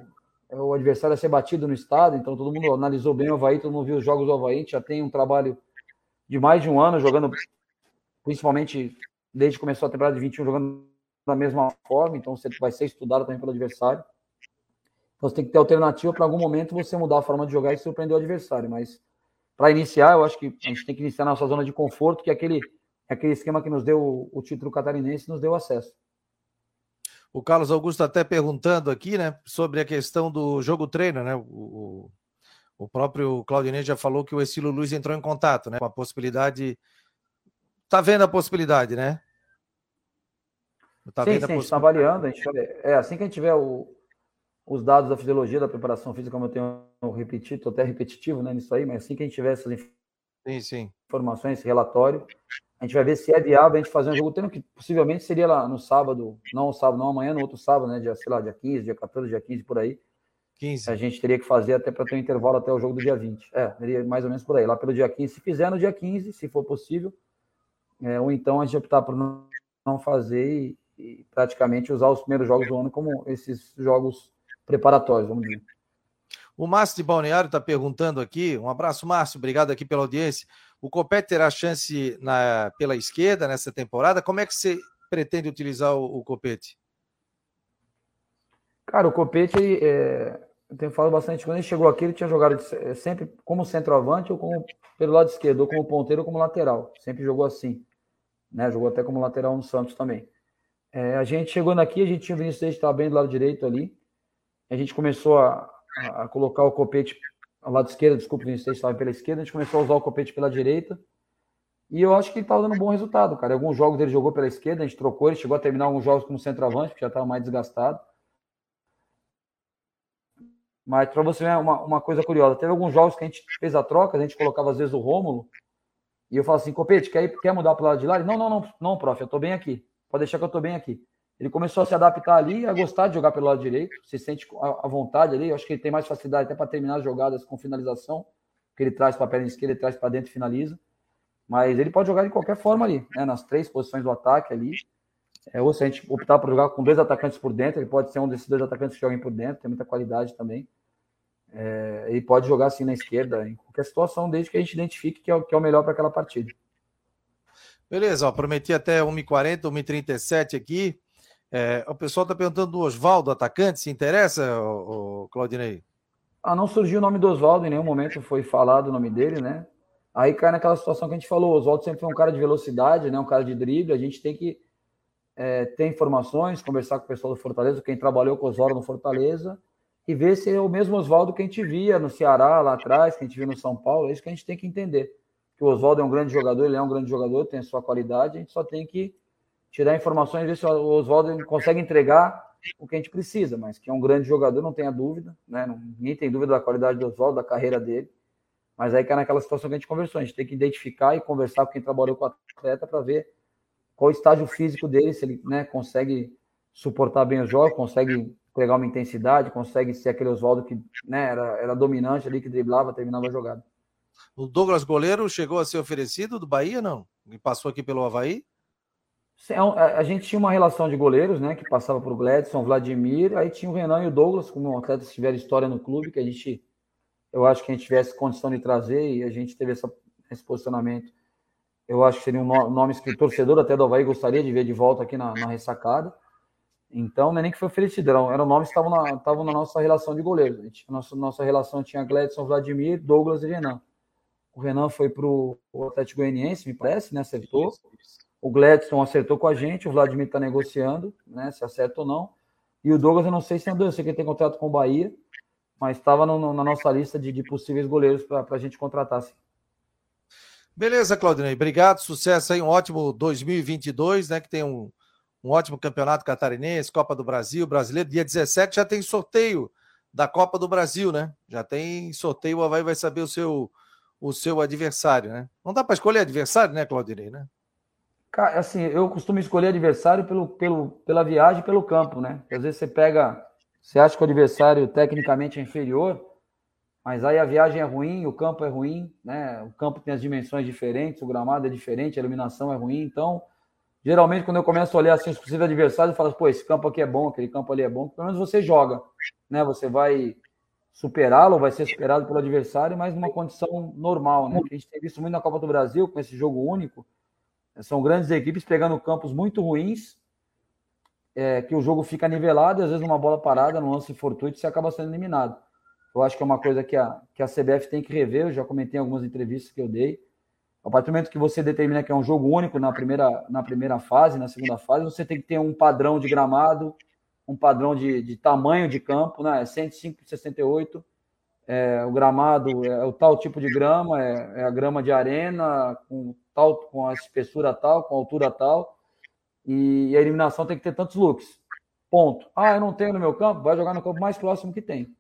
é o adversário a ser batido no estado, então todo mundo analisou bem o Havaí, todo mundo viu os jogos do Havaí, a gente já tem um trabalho de mais de um ano jogando principalmente desde que começou a temporada de 21 jogando da mesma forma, então você vai ser estudado também pelo adversário. Então você tem que ter alternativa para algum momento você mudar a forma de jogar e surpreender o adversário. Mas para iniciar, eu acho que a gente tem que iniciar na nossa zona de conforto, que é aquele, é aquele esquema que nos deu o título catarinense nos deu acesso. O Carlos Augusto até perguntando aqui, né, sobre a questão do jogo treino, né? O, o próprio Claudinei já falou que o Estilo Luiz entrou em contato, né, com a possibilidade Tá vendo a possibilidade, né? Tá sim, sim, a, a gente está avaliando. A gente, é, assim que a gente tiver o, os dados da fisiologia da preparação física, como eu tenho repetido, estou até repetitivo né, nisso aí, mas assim que a gente tiver essas sim, sim. informações, relatório, a gente vai ver se é viável a gente fazer um jogo treino que possivelmente seria lá no sábado, não no sábado, não amanhã, no outro sábado, né? Dia, sei lá, dia 15, dia 14, dia 15, por aí. 15. A gente teria que fazer até para ter um intervalo até o jogo do dia 20. É, seria mais ou menos por aí. Lá pelo dia 15, se fizer no dia 15, se for possível, é, ou então a gente optar por não fazer e, e, praticamente usar os primeiros jogos do ano como esses jogos preparatórios, vamos dizer. O Márcio de Balneário está perguntando aqui, um abraço, Márcio, obrigado aqui pela audiência. O Copete terá chance na, pela esquerda nessa temporada? Como é que você pretende utilizar o, o Copete? Cara, o Copete, é, eu tenho falado bastante, quando ele chegou aqui, ele tinha jogado sempre como centroavante ou como pelo lado esquerdo, ou como ponteiro ou como lateral. Sempre jogou assim né? Jogou até como lateral no Santos também. É, a gente chegou aqui, a gente tinha o Vinícius Leite estava bem do lado direito ali. A gente começou a, a colocar o copete ao lado esquerdo, desculpa, o Leite estava pela esquerda, a gente começou a usar o copete pela direita. E eu acho que ele estava dando um bom resultado, cara. Alguns jogos ele jogou pela esquerda, a gente trocou, ele chegou a terminar alguns jogos como centroavante, porque já estava mais desgastado. Mas para você ver uma, uma coisa curiosa, teve alguns jogos que a gente fez a troca, a gente colocava às vezes o Rômulo, e eu falo assim, Copete, quer, quer mudar para o lado de lá? Ele, não, não, não, não, prof, eu estou bem aqui. Pode deixar que eu estou bem aqui. Ele começou a se adaptar ali, a gostar de jogar pelo lado direito, se sente à vontade ali. Eu acho que ele tem mais facilidade até para terminar as jogadas com finalização, que ele traz para a perna esquerda, ele traz para dentro e finaliza. Mas ele pode jogar de qualquer forma ali, né? nas três posições do ataque ali. É, ou se a gente optar por jogar com dois atacantes por dentro, ele pode ser um desses dois atacantes que joguem por dentro, tem muita qualidade também. É, ele pode jogar assim na esquerda, em qualquer situação, desde que a gente identifique que é, que é o melhor para aquela partida. Beleza, ó, prometi até 1h40, 1h37 aqui. É, o pessoal está perguntando do Oswaldo, atacante, se interessa, o, o Claudinei? Ah, não surgiu o nome do Oswaldo, em nenhum momento foi falado o nome dele, né? Aí cai naquela situação que a gente falou, o Oswaldo sempre foi um cara de velocidade, né? um cara de drible, a gente tem que é, ter informações, conversar com o pessoal do Fortaleza, quem trabalhou com o Oswaldo no Fortaleza, e ver se é o mesmo Oswaldo que a gente via no Ceará, lá atrás, que a gente viu no São Paulo, é isso que a gente tem que entender. Que o Oswaldo é um grande jogador, ele é um grande jogador, tem a sua qualidade, a gente só tem que tirar informações e ver se o Oswaldo consegue entregar o que a gente precisa, mas que é um grande jogador, não tenha dúvida, né? Ninguém tem dúvida da qualidade do Oswaldo, da carreira dele. Mas aí cai naquela situação que a gente conversou, a gente tem que identificar e conversar com quem trabalhou com o atleta para ver qual o estágio físico dele, se ele né, consegue suportar bem os jogos, consegue pegar uma intensidade, consegue ser aquele Oswaldo que né, era, era dominante ali, que driblava, terminava a jogada. O Douglas Goleiro chegou a ser oferecido do Bahia, não? E passou aqui pelo Havaí? É a gente tinha uma relação de goleiros, né? Que passava por Gladson, Vladimir, aí tinha o Renan e o Douglas, como atletas que tiveram história no clube, que a gente, eu acho que a gente tivesse condição de trazer e a gente teve essa, esse posicionamento. Eu acho que seriam nomes que o torcedor até do Havaí gostaria de ver de volta aqui na, na ressacada. Então, não é nem que foi oferecido, eram, eram nomes que estavam na, estavam na nossa relação de goleiros. A gente, nossa, nossa relação tinha Gladson, Vladimir, Douglas e Renan. O Renan foi para o Atlético Goianiense, me parece, né? Acertou. O Gladson acertou com a gente, o Vladimir está negociando, né? Se acerta ou não. E o Douglas, eu não sei se andou, eu sei que ele tem contrato com o Bahia, mas estava na nossa lista de, de possíveis goleiros para a gente contratar. Sim. Beleza, Claudinei. Obrigado, sucesso aí, um ótimo 2022, né? Que tem um, um ótimo campeonato catarinense, Copa do Brasil, brasileiro. Dia 17 já tem sorteio da Copa do Brasil, né? Já tem sorteio, o Havaí vai saber o seu, o seu adversário, né? Não dá para escolher adversário, né, Claudinei, né? Cara, assim, eu costumo escolher adversário pelo, pelo, pela viagem pelo campo, né? Às vezes você pega, você acha que o adversário tecnicamente é inferior, mas aí a viagem é ruim, o campo é ruim, né? O campo tem as dimensões diferentes, o gramado é diferente, a iluminação é ruim, então geralmente quando eu começo a olhar assim os possíveis adversários, eu falo, pô, esse campo aqui é bom, aquele campo ali é bom, pelo menos você joga, né? Você vai superá-lo, vai ser superado pelo adversário, mas numa condição normal, né? A gente tem visto muito na Copa do Brasil com esse jogo único, são grandes equipes pegando campos muito ruins, é, que o jogo fica nivelado e às vezes uma bola parada, no lance fortuito, você acaba sendo eliminado. Eu acho que é uma coisa que a, que a CBF tem que rever, eu já comentei em algumas entrevistas que eu dei. A partir do momento que você determina que é um jogo único na primeira, na primeira fase, na segunda fase, você tem que ter um padrão de gramado, um padrão de, de tamanho de campo, né? 105 por 68, é, o gramado é o tal tipo de grama, é, é a grama de arena, com, tal, com a espessura tal, com a altura tal, e a eliminação tem que ter tantos looks. Ponto. Ah, eu não tenho no meu campo, vai jogar no campo mais próximo que tem.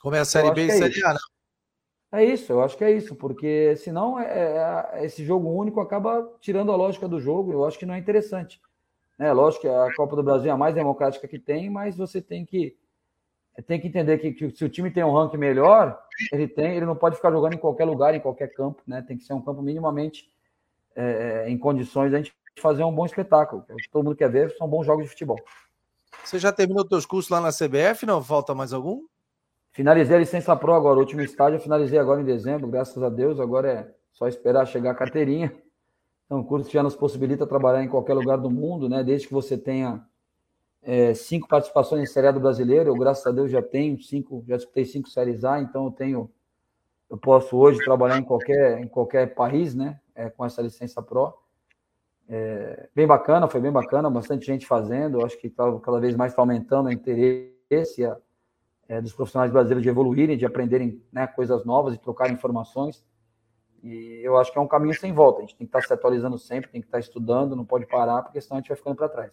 Como é a Série B e é Série A, né? É isso, eu acho que é isso, porque senão é, é, esse jogo único acaba tirando a lógica do jogo, eu acho que não é interessante. É lógico que a Copa do Brasil é a mais democrática que tem, mas você tem que tem que entender que, que, se o time tem um ranking melhor, ele tem, ele não pode ficar jogando em qualquer lugar, em qualquer campo, né? Tem que ser um campo minimamente é, em condições de a gente fazer um bom espetáculo. O que todo mundo quer ver são bons jogos de futebol. Você já terminou seus cursos lá na CBF? Não falta mais algum? Finalizei a licença Pro agora, o último estágio eu finalizei agora em dezembro, graças a Deus. Agora é só esperar chegar a carteirinha. Então, o curso já nos possibilita trabalhar em qualquer lugar do mundo, né? Desde que você tenha é, cinco participações em Série A do Brasileiro. Eu, graças a Deus, já tenho cinco, já disputei cinco Séries A, então eu tenho, eu posso hoje trabalhar em qualquer, em qualquer país, né? É, com essa licença Pro. É, bem bacana, foi bem bacana, bastante gente fazendo. Acho que tá, cada vez mais está aumentando o interesse. A, é, dos profissionais brasileiros de evoluírem, de aprenderem né, coisas novas, de trocar informações. E eu acho que é um caminho sem volta. A gente tem que estar se atualizando sempre, tem que estar estudando, não pode parar, porque senão a gente vai ficando para trás.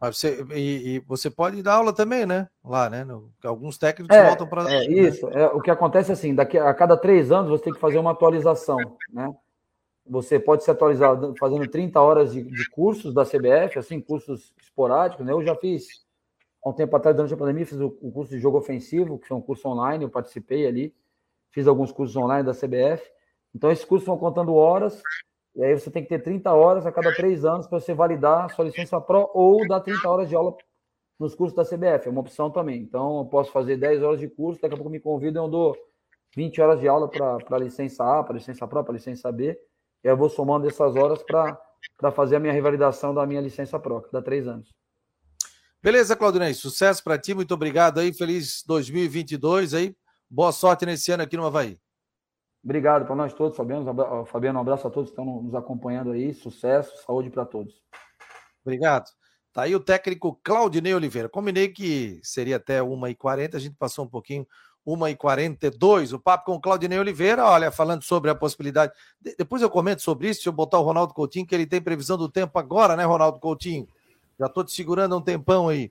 Mas você, e, e, você pode dar aula também, né? Lá, né? No, alguns técnicos é, voltam para. É, isso. É, o que acontece é assim: daqui a cada três anos você tem que fazer uma atualização, né? Você pode se atualizar fazendo 30 horas de, de cursos da CBF, assim, cursos esporádicos, né? Eu já fiz há um tempo atrás, durante a pandemia, fiz o, o curso de jogo ofensivo, que foi um curso online, eu participei ali, fiz alguns cursos online da CBF. Então, esses cursos vão contando horas, e aí você tem que ter 30 horas a cada três anos para você validar a sua licença Pro ou dar 30 horas de aula nos cursos da CBF, é uma opção também. Então, eu posso fazer 10 horas de curso, daqui a pouco me convidam, eu dou 20 horas de aula para a licença A, para a licença Pro, para a licença B, e eu vou somando essas horas para fazer a minha revalidação da minha licença Pro, cada três anos. Beleza, Claudinei, sucesso para ti, muito obrigado aí, feliz 2022 aí, boa sorte nesse ano aqui no Havaí. Obrigado para nós todos, Fabiano, Fabiano, um abraço a todos que estão nos acompanhando aí, sucesso, saúde para todos. Obrigado. Tá aí o técnico Claudinei Oliveira. Combinei que seria até 1h40, a gente passou um pouquinho, 1h42. O papo com o Claudinei Oliveira, olha, falando sobre a possibilidade. De depois eu comento sobre isso, se eu botar o Ronaldo Coutinho, que ele tem previsão do tempo agora, né, Ronaldo Coutinho? Já estou te segurando um tempão aí.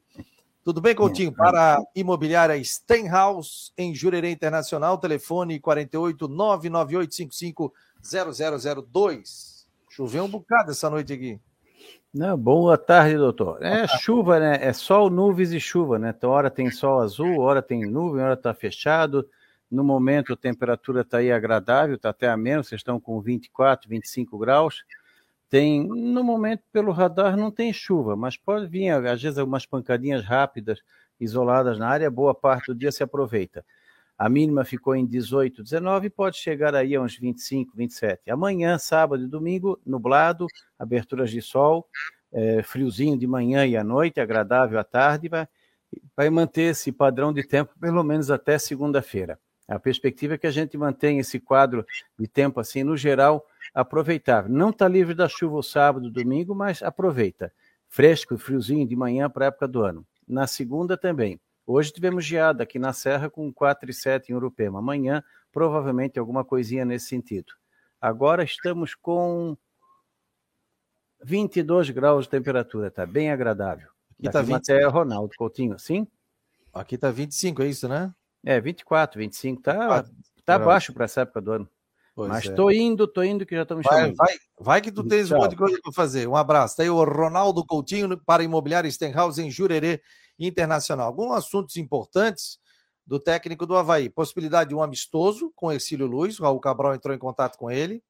Tudo bem, Coutinho? Para a imobiliária Stenhouse, em Jurerê Internacional, telefone 48 99855 0002. Choveu um bocado essa noite aqui. Não, boa tarde, doutor. É chuva, né? É sol, nuvens e chuva, né? Então, hora tem sol azul, hora tem nuvem, hora está fechado. No momento, a temperatura está aí agradável, está até a menos, vocês estão com 24, 25 graus. Tem, no momento, pelo radar, não tem chuva, mas pode vir, às vezes, algumas pancadinhas rápidas, isoladas na área, boa parte do dia se aproveita. A mínima ficou em 18, 19 e pode chegar aí a uns 25, 27. Amanhã, sábado e domingo, nublado, aberturas de sol, é, friozinho de manhã e à noite, agradável à tarde, vai, vai manter esse padrão de tempo pelo menos até segunda-feira. A perspectiva é que a gente mantenha esse quadro de tempo assim, no geral, aproveitável. Não está livre da chuva o sábado, domingo, mas aproveita. Fresco e friozinho de manhã para a época do ano. Na segunda também. Hoje tivemos geada aqui na Serra com 4,7 em Urupema. Amanhã, provavelmente, alguma coisinha nesse sentido. Agora estamos com 22 graus de temperatura, está bem agradável. Aqui está 20... até Ronaldo Coutinho, sim? Aqui está 25, é isso, né? É, 24, 25, tá, tá baixo para essa época do ano. Pois Mas estou é. indo, estou indo que já estamos chamando. Vai, vai que tu tens um monte de coisa para fazer. Um abraço. Tá aí o Ronaldo Coutinho para Imobiliário Stenhouse em Jurerê, internacional. Alguns assuntos importantes do técnico do Havaí. Possibilidade de um amistoso com Ercílio Luiz, o Raul Cabral entrou em contato com ele.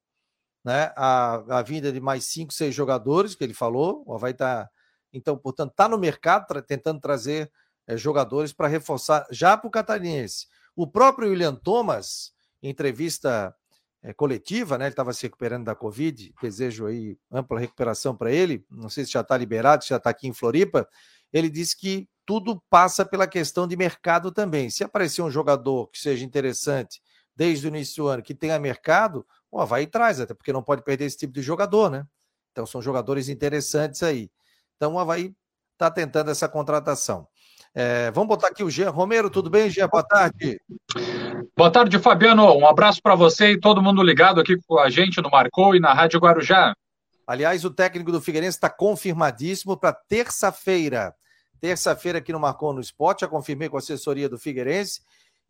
Né? A, a vinda de mais cinco, seis jogadores, que ele falou. O Havaí está, então, portanto, está no mercado tentando trazer é, jogadores para reforçar já para o catarinense. O próprio William Thomas, em entrevista é, coletiva, né? Ele estava se recuperando da Covid, desejo aí ampla recuperação para ele. Não sei se já está liberado, se já está aqui em Floripa. Ele disse que tudo passa pela questão de mercado também. Se aparecer um jogador que seja interessante desde o início do ano, que tenha mercado, o Havaí traz, até porque não pode perder esse tipo de jogador, né? Então são jogadores interessantes aí. Então o Havaí está tentando essa contratação. É, vamos botar aqui o Jean Romero, tudo bem, Jean? Boa tarde. Boa tarde, Fabiano. Um abraço para você e todo mundo ligado aqui com a gente no Marcou e na Rádio Guarujá. Aliás, o técnico do Figueirense está confirmadíssimo para terça-feira terça-feira aqui no Marcou no Esporte, já confirmei com a assessoria do Figueirense.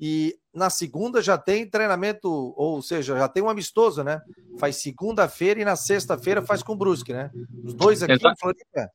E na segunda já tem treinamento, ou seja, já tem um amistoso, né? Faz segunda-feira e na sexta-feira faz com o Brusque, né? Os dois aqui Exato. em Floripa.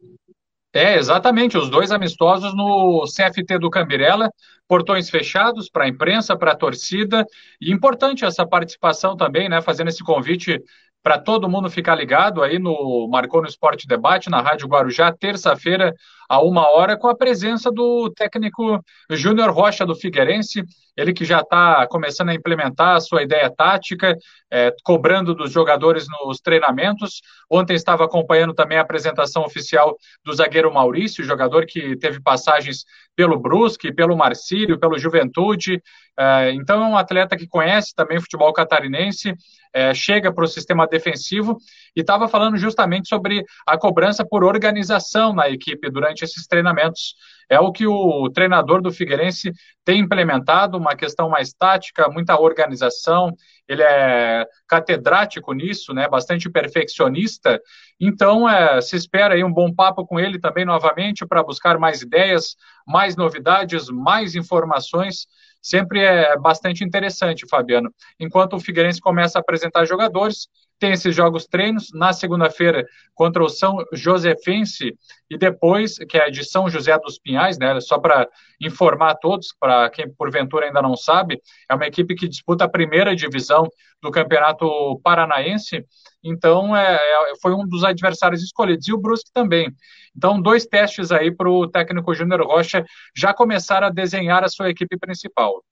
É, exatamente, os dois amistosos no CFT do Cambirela, portões fechados para a imprensa, para a torcida, e importante essa participação também, né, fazendo esse convite para todo mundo ficar ligado aí no Marcou no Esporte Debate, na Rádio Guarujá, terça-feira, a uma hora, com a presença do técnico Júnior Rocha do Figueirense, ele que já está começando a implementar a sua ideia tática, é, cobrando dos jogadores nos treinamentos. Ontem estava acompanhando também a apresentação oficial do zagueiro Maurício, jogador que teve passagens pelo Brusque, pelo Marcílio, pelo Juventude. É, então é um atleta que conhece também o futebol catarinense, é, chega para o sistema defensivo e estava falando justamente sobre a cobrança por organização na equipe durante esses treinamentos. É o que o treinador do Figueirense tem implementado, uma questão mais tática, muita organização. Ele é catedrático nisso, né? Bastante perfeccionista. Então, é, se espera aí um bom papo com ele também novamente para buscar mais ideias, mais novidades, mais informações sempre é bastante interessante, Fabiano. Enquanto o Figueirense começa a apresentar jogadores, tem esses jogos treinos na segunda-feira contra o São Josefense e depois, que é de São José dos Pinhais, né? Só para informar a todos, para quem porventura ainda não sabe, é uma equipe que disputa a primeira divisão do Campeonato Paranaense. Então, é, é foi um dos adversários escolhidos. E o Brusque também. Então, dois testes aí para o técnico Júnior Rocha já começar a desenhar a sua equipe principal.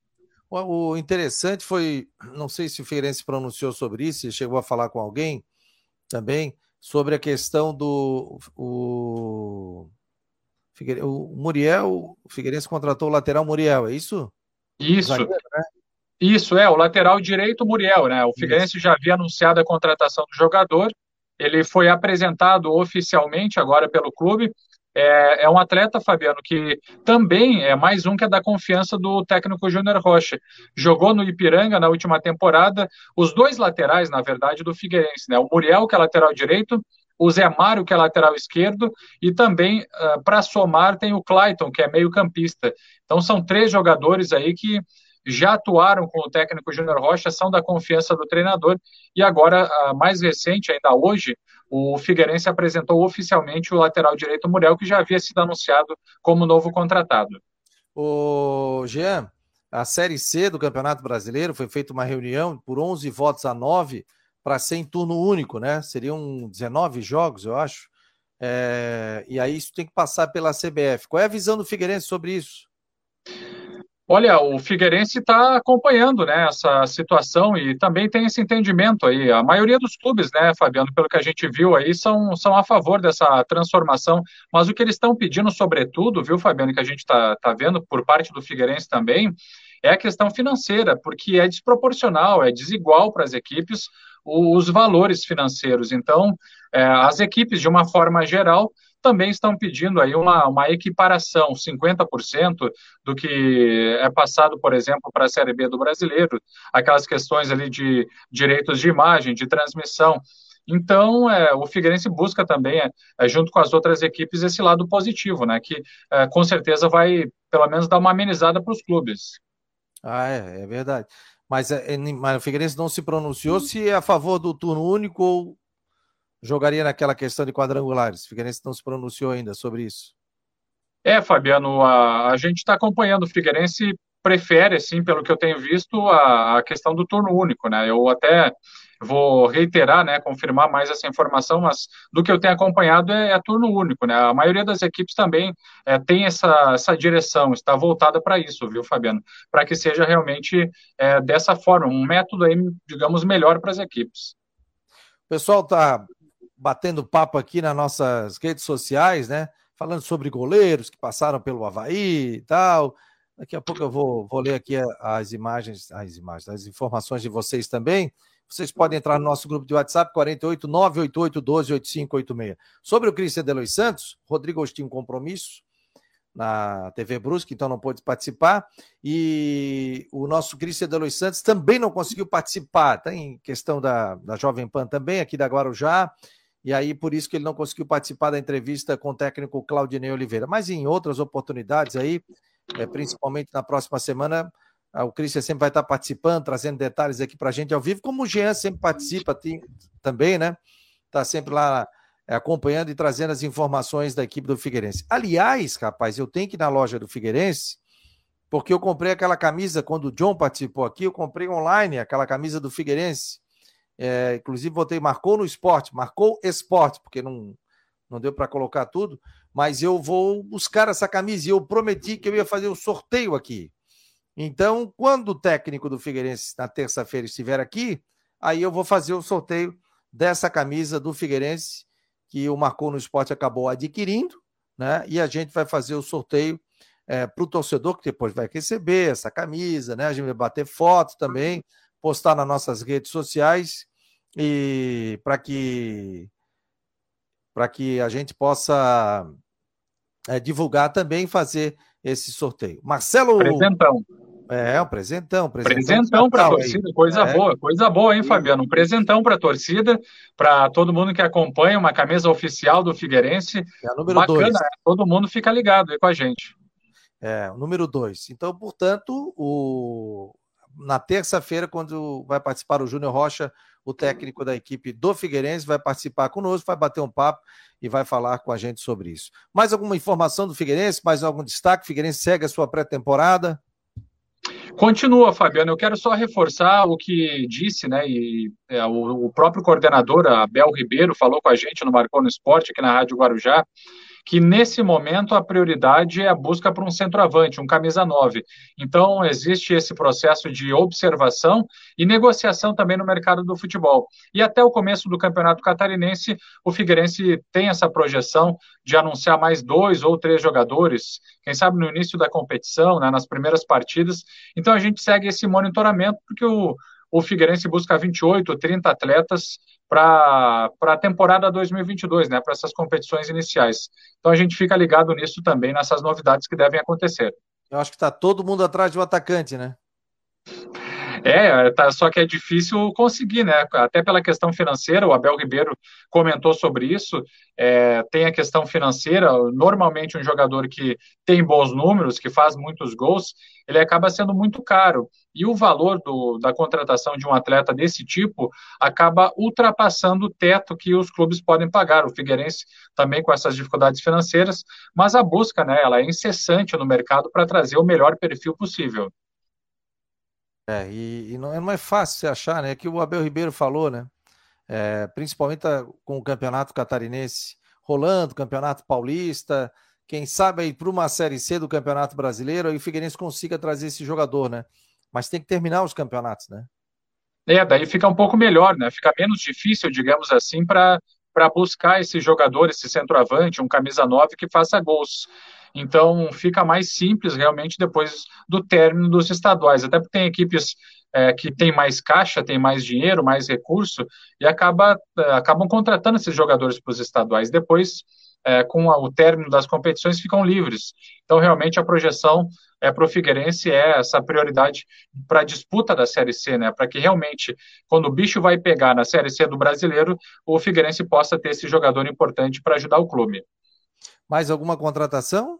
O interessante foi, não sei se o Feirense pronunciou sobre isso, chegou a falar com alguém também, sobre a questão do. O, O Muriel, o Figueirense contratou o lateral Muriel, é isso? Isso. Zagueiro, né? Isso, é, o lateral direito Muriel, né? O Figueirense já havia anunciado a contratação do jogador, ele foi apresentado oficialmente agora pelo clube. É, é, um atleta, Fabiano, que também é mais um que é da confiança do técnico Júnior Rocha. Jogou no Ipiranga na última temporada, os dois laterais, na verdade, do Figueirense, né? O Muriel, que é lateral direito, o Zé Mário, que é lateral esquerdo, e também, uh, para somar, tem o Clayton, que é meio-campista. Então, são três jogadores aí que já atuaram com o técnico Júnior Rocha, são da confiança do treinador, e agora, mais recente, ainda hoje, o Figueirense apresentou oficialmente o lateral direito Muriel, que já havia sido anunciado como novo contratado. O Jean, a Série C do Campeonato Brasileiro foi feita uma reunião por 11 votos a 9 para ser em turno único, né? Seriam 19 jogos, eu acho. É... E aí isso tem que passar pela CBF. Qual é a visão do Figueirense sobre isso? Olha, o Figueirense está acompanhando né, essa situação e também tem esse entendimento aí. A maioria dos clubes, né, Fabiano, pelo que a gente viu aí, são, são a favor dessa transformação. Mas o que eles estão pedindo, sobretudo, viu, Fabiano, que a gente está tá vendo por parte do Figueirense também, é a questão financeira, porque é desproporcional, é desigual para as equipes os valores financeiros. Então, é, as equipes, de uma forma geral, também estão pedindo aí uma, uma equiparação, 50% do que é passado, por exemplo, para a Série B do brasileiro, aquelas questões ali de direitos de imagem, de transmissão. Então, é, o Figueirense busca também, é, é, junto com as outras equipes, esse lado positivo, né? Que é, com certeza vai, pelo menos, dar uma amenizada para os clubes. Ah, é, é verdade. Mas, é, mas o Figueirense não se pronunciou se é a favor do turno único ou jogaria naquela questão de quadrangulares? O Figueirense não se pronunciou ainda sobre isso. É, Fabiano, a, a gente está acompanhando. O Figueirense prefere, assim, pelo que eu tenho visto, a, a, questão do turno único, né? Eu até vou reiterar, né, confirmar mais essa informação, mas do que eu tenho acompanhado é, é turno único, né? A maioria das equipes também é, tem essa, essa direção, está voltada para isso, viu, Fabiano? Para que seja realmente é, dessa forma, um método aí, digamos, melhor para as equipes. O pessoal está batendo papo aqui nas nossas redes sociais, né? Falando sobre goleiros que passaram pelo Havaí e tal. Daqui a pouco eu vou, vou ler aqui as imagens, as imagens, as informações de vocês também. Vocês podem entrar no nosso grupo de WhatsApp 48 988 12 8586. Sobre o Cristian Delois Santos, Rodrigo um compromisso na TV Brusque, então não pôde participar. E o nosso Cristian Delois Santos também não conseguiu participar. Tem questão da, da Jovem Pan também, aqui da Guarujá e aí por isso que ele não conseguiu participar da entrevista com o técnico Claudinei Oliveira. Mas em outras oportunidades aí, é, principalmente na próxima semana, o Cristian sempre vai estar participando, trazendo detalhes aqui para a gente ao vivo, como o Jean sempre participa tem, também, né? Está sempre lá é, acompanhando e trazendo as informações da equipe do Figueirense. Aliás, rapaz, eu tenho que ir na loja do Figueirense, porque eu comprei aquela camisa quando o John participou aqui, eu comprei online aquela camisa do Figueirense. É, inclusive, botei marcou no esporte, marcou esporte, porque não, não deu para colocar tudo, mas eu vou buscar essa camisa e eu prometi que eu ia fazer o um sorteio aqui. Então, quando o técnico do Figueirense na terça-feira estiver aqui, aí eu vou fazer o sorteio dessa camisa do Figueirense que o Marcou no Esporte acabou adquirindo, né? E a gente vai fazer o sorteio é, para o torcedor que depois vai receber essa camisa, né? A gente vai bater foto também postar nas nossas redes sociais e para que para que a gente possa é, divulgar também fazer esse sorteio. Marcelo. Presentão. É, um presentão. Presentão, presentão para a torcida, coisa é. boa, coisa boa, hein, Fabiano? Um presentão para a torcida, para todo mundo que acompanha, uma camisa oficial do Figueirense. É a número Bacana, dois. Né? todo mundo fica ligado aí com a gente. É, o número dois. Então, portanto, o, na terça-feira, quando vai participar o Júnior Rocha, o técnico da equipe do Figueirense, vai participar conosco, vai bater um papo e vai falar com a gente sobre isso. Mais alguma informação do Figueirense? Mais algum destaque? O Figueirense segue a sua pré-temporada? Continua, Fabiano. Eu quero só reforçar o que disse, né? E é, o, o, próprio coordenador, Abel Ribeiro, falou com a gente no Marcou no Esporte, aqui na Rádio Guarujá, que nesse momento a prioridade é a busca por um centroavante, um camisa 9. Então, existe esse processo de observação e negociação também no mercado do futebol. E até o começo do Campeonato Catarinense, o Figueirense tem essa projeção de anunciar mais dois ou três jogadores, quem sabe no início da competição, né, nas primeiras partidas. Então, a gente segue esse monitoramento, porque o, o Figueirense busca 28, 30 atletas para a temporada 2022, né, para essas competições iniciais. Então a gente fica ligado nisso também, nessas novidades que devem acontecer. Eu acho que está todo mundo atrás de um atacante, né? É, tá, só que é difícil conseguir, né? Até pela questão financeira, o Abel Ribeiro comentou sobre isso. É, tem a questão financeira. Normalmente, um jogador que tem bons números, que faz muitos gols, ele acaba sendo muito caro. E o valor do, da contratação de um atleta desse tipo acaba ultrapassando o teto que os clubes podem pagar. O Figueirense também com essas dificuldades financeiras, mas a busca, né? Ela é incessante no mercado para trazer o melhor perfil possível. É, e, e não, não, é fácil você achar, né? É que o Abel Ribeiro falou, né? É, principalmente com o campeonato catarinense rolando, campeonato paulista, quem sabe aí para uma série C do campeonato brasileiro, aí o Figueirense consiga trazer esse jogador, né? Mas tem que terminar os campeonatos, né? É, daí fica um pouco melhor, né? Fica menos difícil, digamos assim, para buscar esse jogador, esse centroavante, um camisa 9 que faça gols. Então fica mais simples realmente depois do término dos estaduais, até porque tem equipes é, que têm mais caixa, têm mais dinheiro, mais recurso e acaba, é, acabam contratando esses jogadores para os estaduais. Depois, é, com o término das competições, ficam livres. Então realmente a projeção é para o Figueirense é essa prioridade para a disputa da Série C, né? Para que realmente, quando o bicho vai pegar na Série C do brasileiro, o Figueirense possa ter esse jogador importante para ajudar o clube. Mais alguma contratação?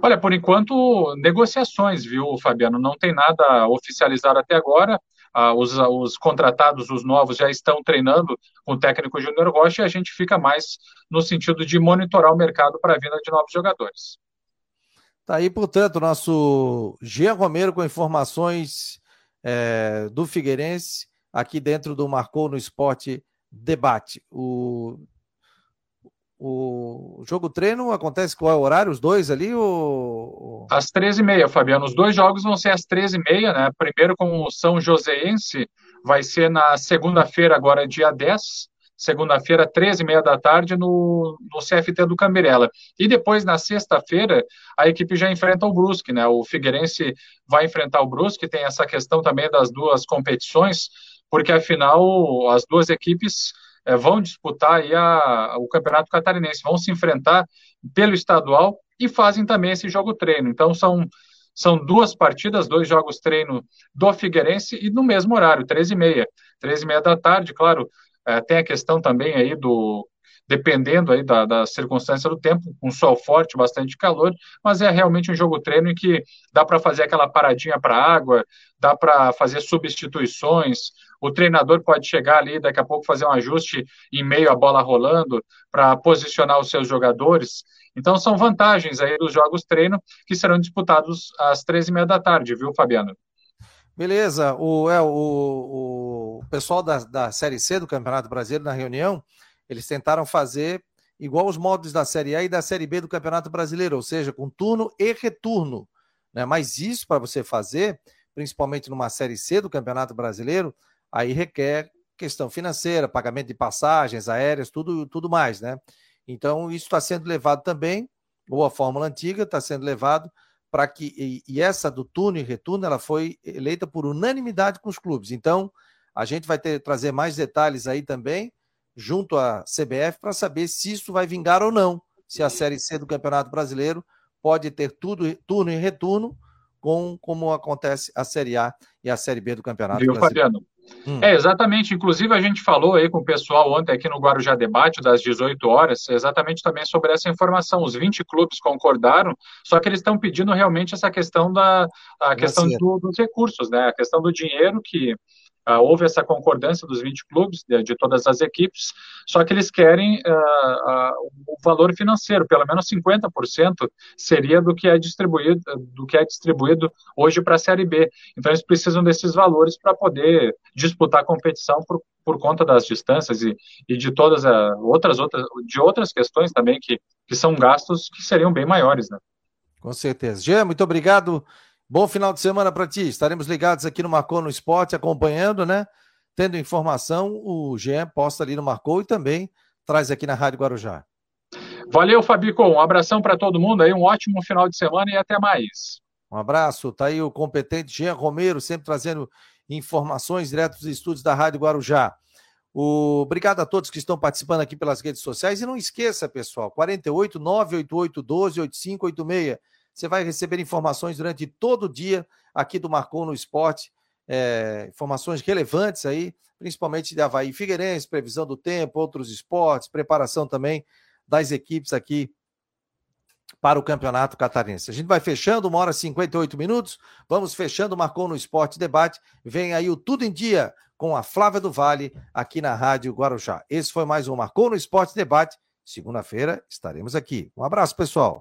Olha, por enquanto, negociações, viu, Fabiano? Não tem nada oficializado até agora. Ah, os, os, contratados, os novos, já estão treinando com o técnico Júnior Rocha e a gente fica mais no sentido de monitorar o mercado para a vinda de novos jogadores. Tá aí, portanto, nosso Jean Romero com informações é, do Figueirense aqui dentro do Marcou no Esporte Debate. O o jogo treino acontece qual é o horário? Os dois ali? Ou... Às 13h30, Fabiano. Os dois jogos vão ser às 13h30, né? Primeiro com o São Joséense, vai ser na segunda-feira, agora dia 10. Segunda-feira, 13h30 da tarde, no, no CFT do Cambirela. E depois, na sexta-feira, a equipe já enfrenta o Brusque, né? O Figueirense vai enfrentar o Brusque, tem essa questão também das duas competições, porque afinal as duas equipes é, vão disputar a, o Campeonato Catarinense, vão se enfrentar pelo estadual e fazem também esse jogo treino. Então são, são duas partidas, dois jogos treino do Figueirense e no mesmo horário, 13h30. 13h30 da tarde, claro, é, tem a questão também aí do, dependendo aí da, da circunstância do tempo, um sol forte, bastante calor, mas é realmente um jogo treino em que dá para fazer aquela paradinha para água, dá para fazer substituições, o treinador pode chegar ali, daqui a pouco fazer um ajuste em meio à bola rolando para posicionar os seus jogadores. Então são vantagens aí dos jogos treino que serão disputados às três e meia da tarde, viu, Fabiano? Beleza. O, é, o, o pessoal da, da Série C do Campeonato Brasileiro, na reunião, eles tentaram fazer igual os modos da Série A e da Série B do Campeonato Brasileiro, ou seja, com turno e retorno. Né? Mas isso para você fazer, principalmente numa Série C do Campeonato Brasileiro, aí requer questão financeira, pagamento de passagens aéreas, tudo, tudo mais, né? Então, isso está sendo levado também, ou a fórmula antiga está sendo levado para que, e, e, essa do turno e retorno, ela foi eleita por unanimidade com os clubes. Então, a gente vai ter, trazer mais detalhes aí também, junto à CBF, para saber se isso vai vingar ou não, se a Série C do Campeonato Brasileiro pode ter tudo, turno e retorno, com como acontece a Série A e a Série B do Campeonato Viu, Brasileiro. Fabiano? Hum. É, exatamente. Inclusive, a gente falou aí com o pessoal ontem aqui no Guarujá Debate, das 18 horas, exatamente também sobre essa informação. Os 20 clubes concordaram, só que eles estão pedindo realmente essa questão da a questão do, dos recursos, né? A questão do dinheiro que Uh, houve essa concordância dos 20 clubes, de, de, todas as equipes, só que eles querem uh, o valor financeiro, pelo menos 50% seria do que é distribuído, do que é distribuído hoje para a Série B. Então eles precisam desses valores para poder disputar a competição por, por conta das distâncias e, e de todas as outras, outras, de outras questões também que, que são gastos que seriam bem maiores, né? Com certeza. Jean, muito obrigado. Bom final de semana para ti. Estaremos ligados aqui no Marcou no Esporte, acompanhando, né? Tendo informação, o Jean posta ali no Marcou e também traz aqui na Rádio Guarujá. Valeu, Fabico. Um abração para todo mundo aí, um ótimo final de semana e até mais. Um abraço. Tá aí o competente Jean Romero, sempre trazendo informações direto dos estúdios da Rádio Guarujá. O... Obrigado a todos que estão participando aqui pelas redes sociais. E não esqueça, pessoal, 48 988 12 8586 você vai receber informações durante todo o dia aqui do Marcou no Esporte, é, informações relevantes aí, principalmente de Havaí Figueirense, previsão do tempo, outros esportes, preparação também das equipes aqui para o Campeonato Catarinense. A gente vai fechando, uma hora e 58 minutos, vamos fechando, Marcou no Esporte Debate, vem aí o Tudo em Dia com a Flávia do Vale, aqui na Rádio Guarujá. Esse foi mais um Marcou no Esporte Debate, segunda-feira estaremos aqui. Um abraço, pessoal.